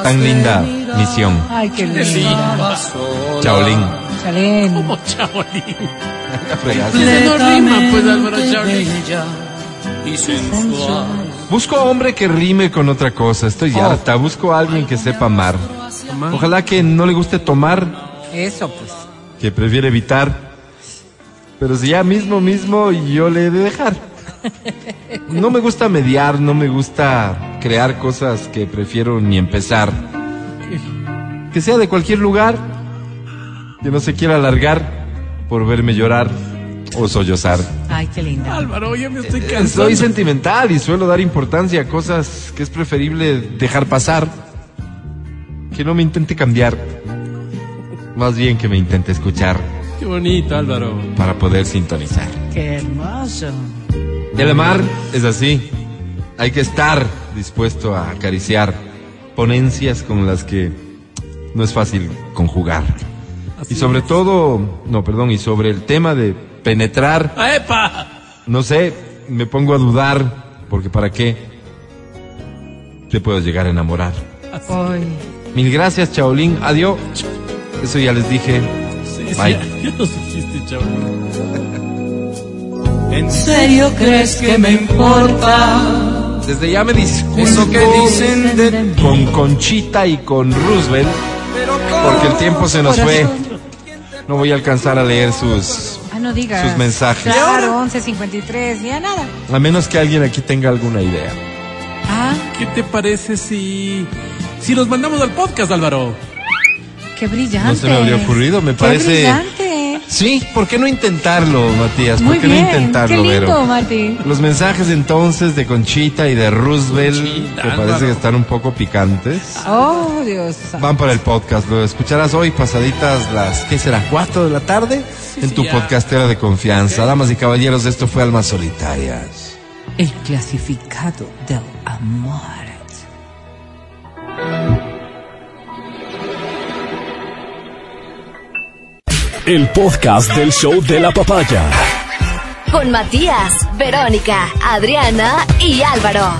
tan linda mirar. misión. Ay, qué linda. Chaolín. Chaolín. Fregas. Ese no rima, pues, Álvaro Chaolín. y sensual. Busco hombre que rime con otra cosa. Estoy Oh. harta. Busco a alguien que sepa amar. Ojalá que no le guste tomar, Eso, pues. que prefiere evitar. Pero si ya mismo, mismo, yo le he de dejar. No me gusta mediar, no me gusta crear cosas que prefiero ni empezar. Que sea de cualquier lugar, que no se quiera alargar, por verme llorar o sollozar. Ay, qué linda. Álvaro, ya me estoy Eh, cansando. Soy sentimental y suelo dar importancia a cosas que es preferible dejar pasar. Que no me intente cambiar. Más bien que me intente escuchar Qué bonito, Álvaro. para poder sintonizar. Qué hermoso. El amar es así. Hay que estar dispuesto a acariciar ponencias con las que no es fácil conjugar. y sobre todo, no, perdón, y sobre el tema de penetrar, ¡Ah, ¡Epa! no sé, me pongo a dudar, porque ¿para qué te puedo llegar a enamorar? Ay. Mil gracias, Chaolín. Adiós. Eso ya les dije. Sí, sí, Bye. ya, ya nos dijiste, chavo. ¿En serio crees que me importa? Desde ya me disculpo Eso que dicen de con Conchita y con Roosevelt, porque el tiempo se nos fue. No voy a alcanzar a leer sus... Ah, no digas. Sus mensajes. Claro, 11.53, ya nada. A menos que alguien aquí tenga alguna idea. Ah, ¿Qué te parece si... Si los mandamos al podcast, Álvaro? qué brillante. No se me habría ocurrido, me Qué parece... brillante. Sí, ¿por qué no intentarlo, Matías? ¿Por Muy qué bien. no intentarlo, qué lindo, Vero? Martín. Los mensajes entonces de Conchita y de Roosevelt, Conchita, que parece Álvaro. que están un poco picantes, Oh, Dios. van para el podcast. Lo escucharás hoy pasaditas las, ¿qué será? ¿Cuatro de la tarde? en sí, tu ya. podcastera de confianza. Damas y caballeros, esto fue Almas Solitarias. El clasificado del amor. El podcast del show de la papaya. Con Matías, Verónica, Adriana y Álvaro.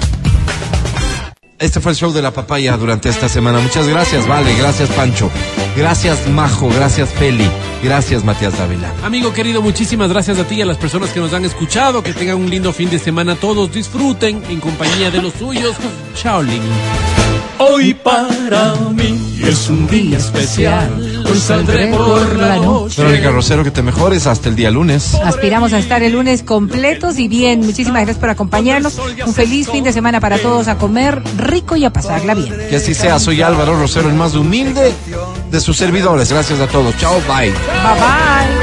Este fue el show de la papaya durante esta semana. Muchas gracias, Vale. Gracias, Pancho. Gracias, Majo. Gracias, Feli. Gracias, Matías Dávila. Amigo querido, muchísimas gracias a ti y a las personas que nos han escuchado. Que tengan un lindo fin de semana. Todos disfruten en compañía de los suyos. Chao, Lin. Hoy para mí es un día especial. Hoy saldré por la noche. Verónica Rosero, que te mejores hasta el día lunes. Aspiramos a estar el lunes completos y bien. Muchísimas gracias por acompañarnos. Un feliz fin de semana para todos a comer rico y a pasarla bien. Que así sea. Soy Álvaro Rosero, el más humilde de sus servidores. Gracias a todos. Chao, bye. Bye bye.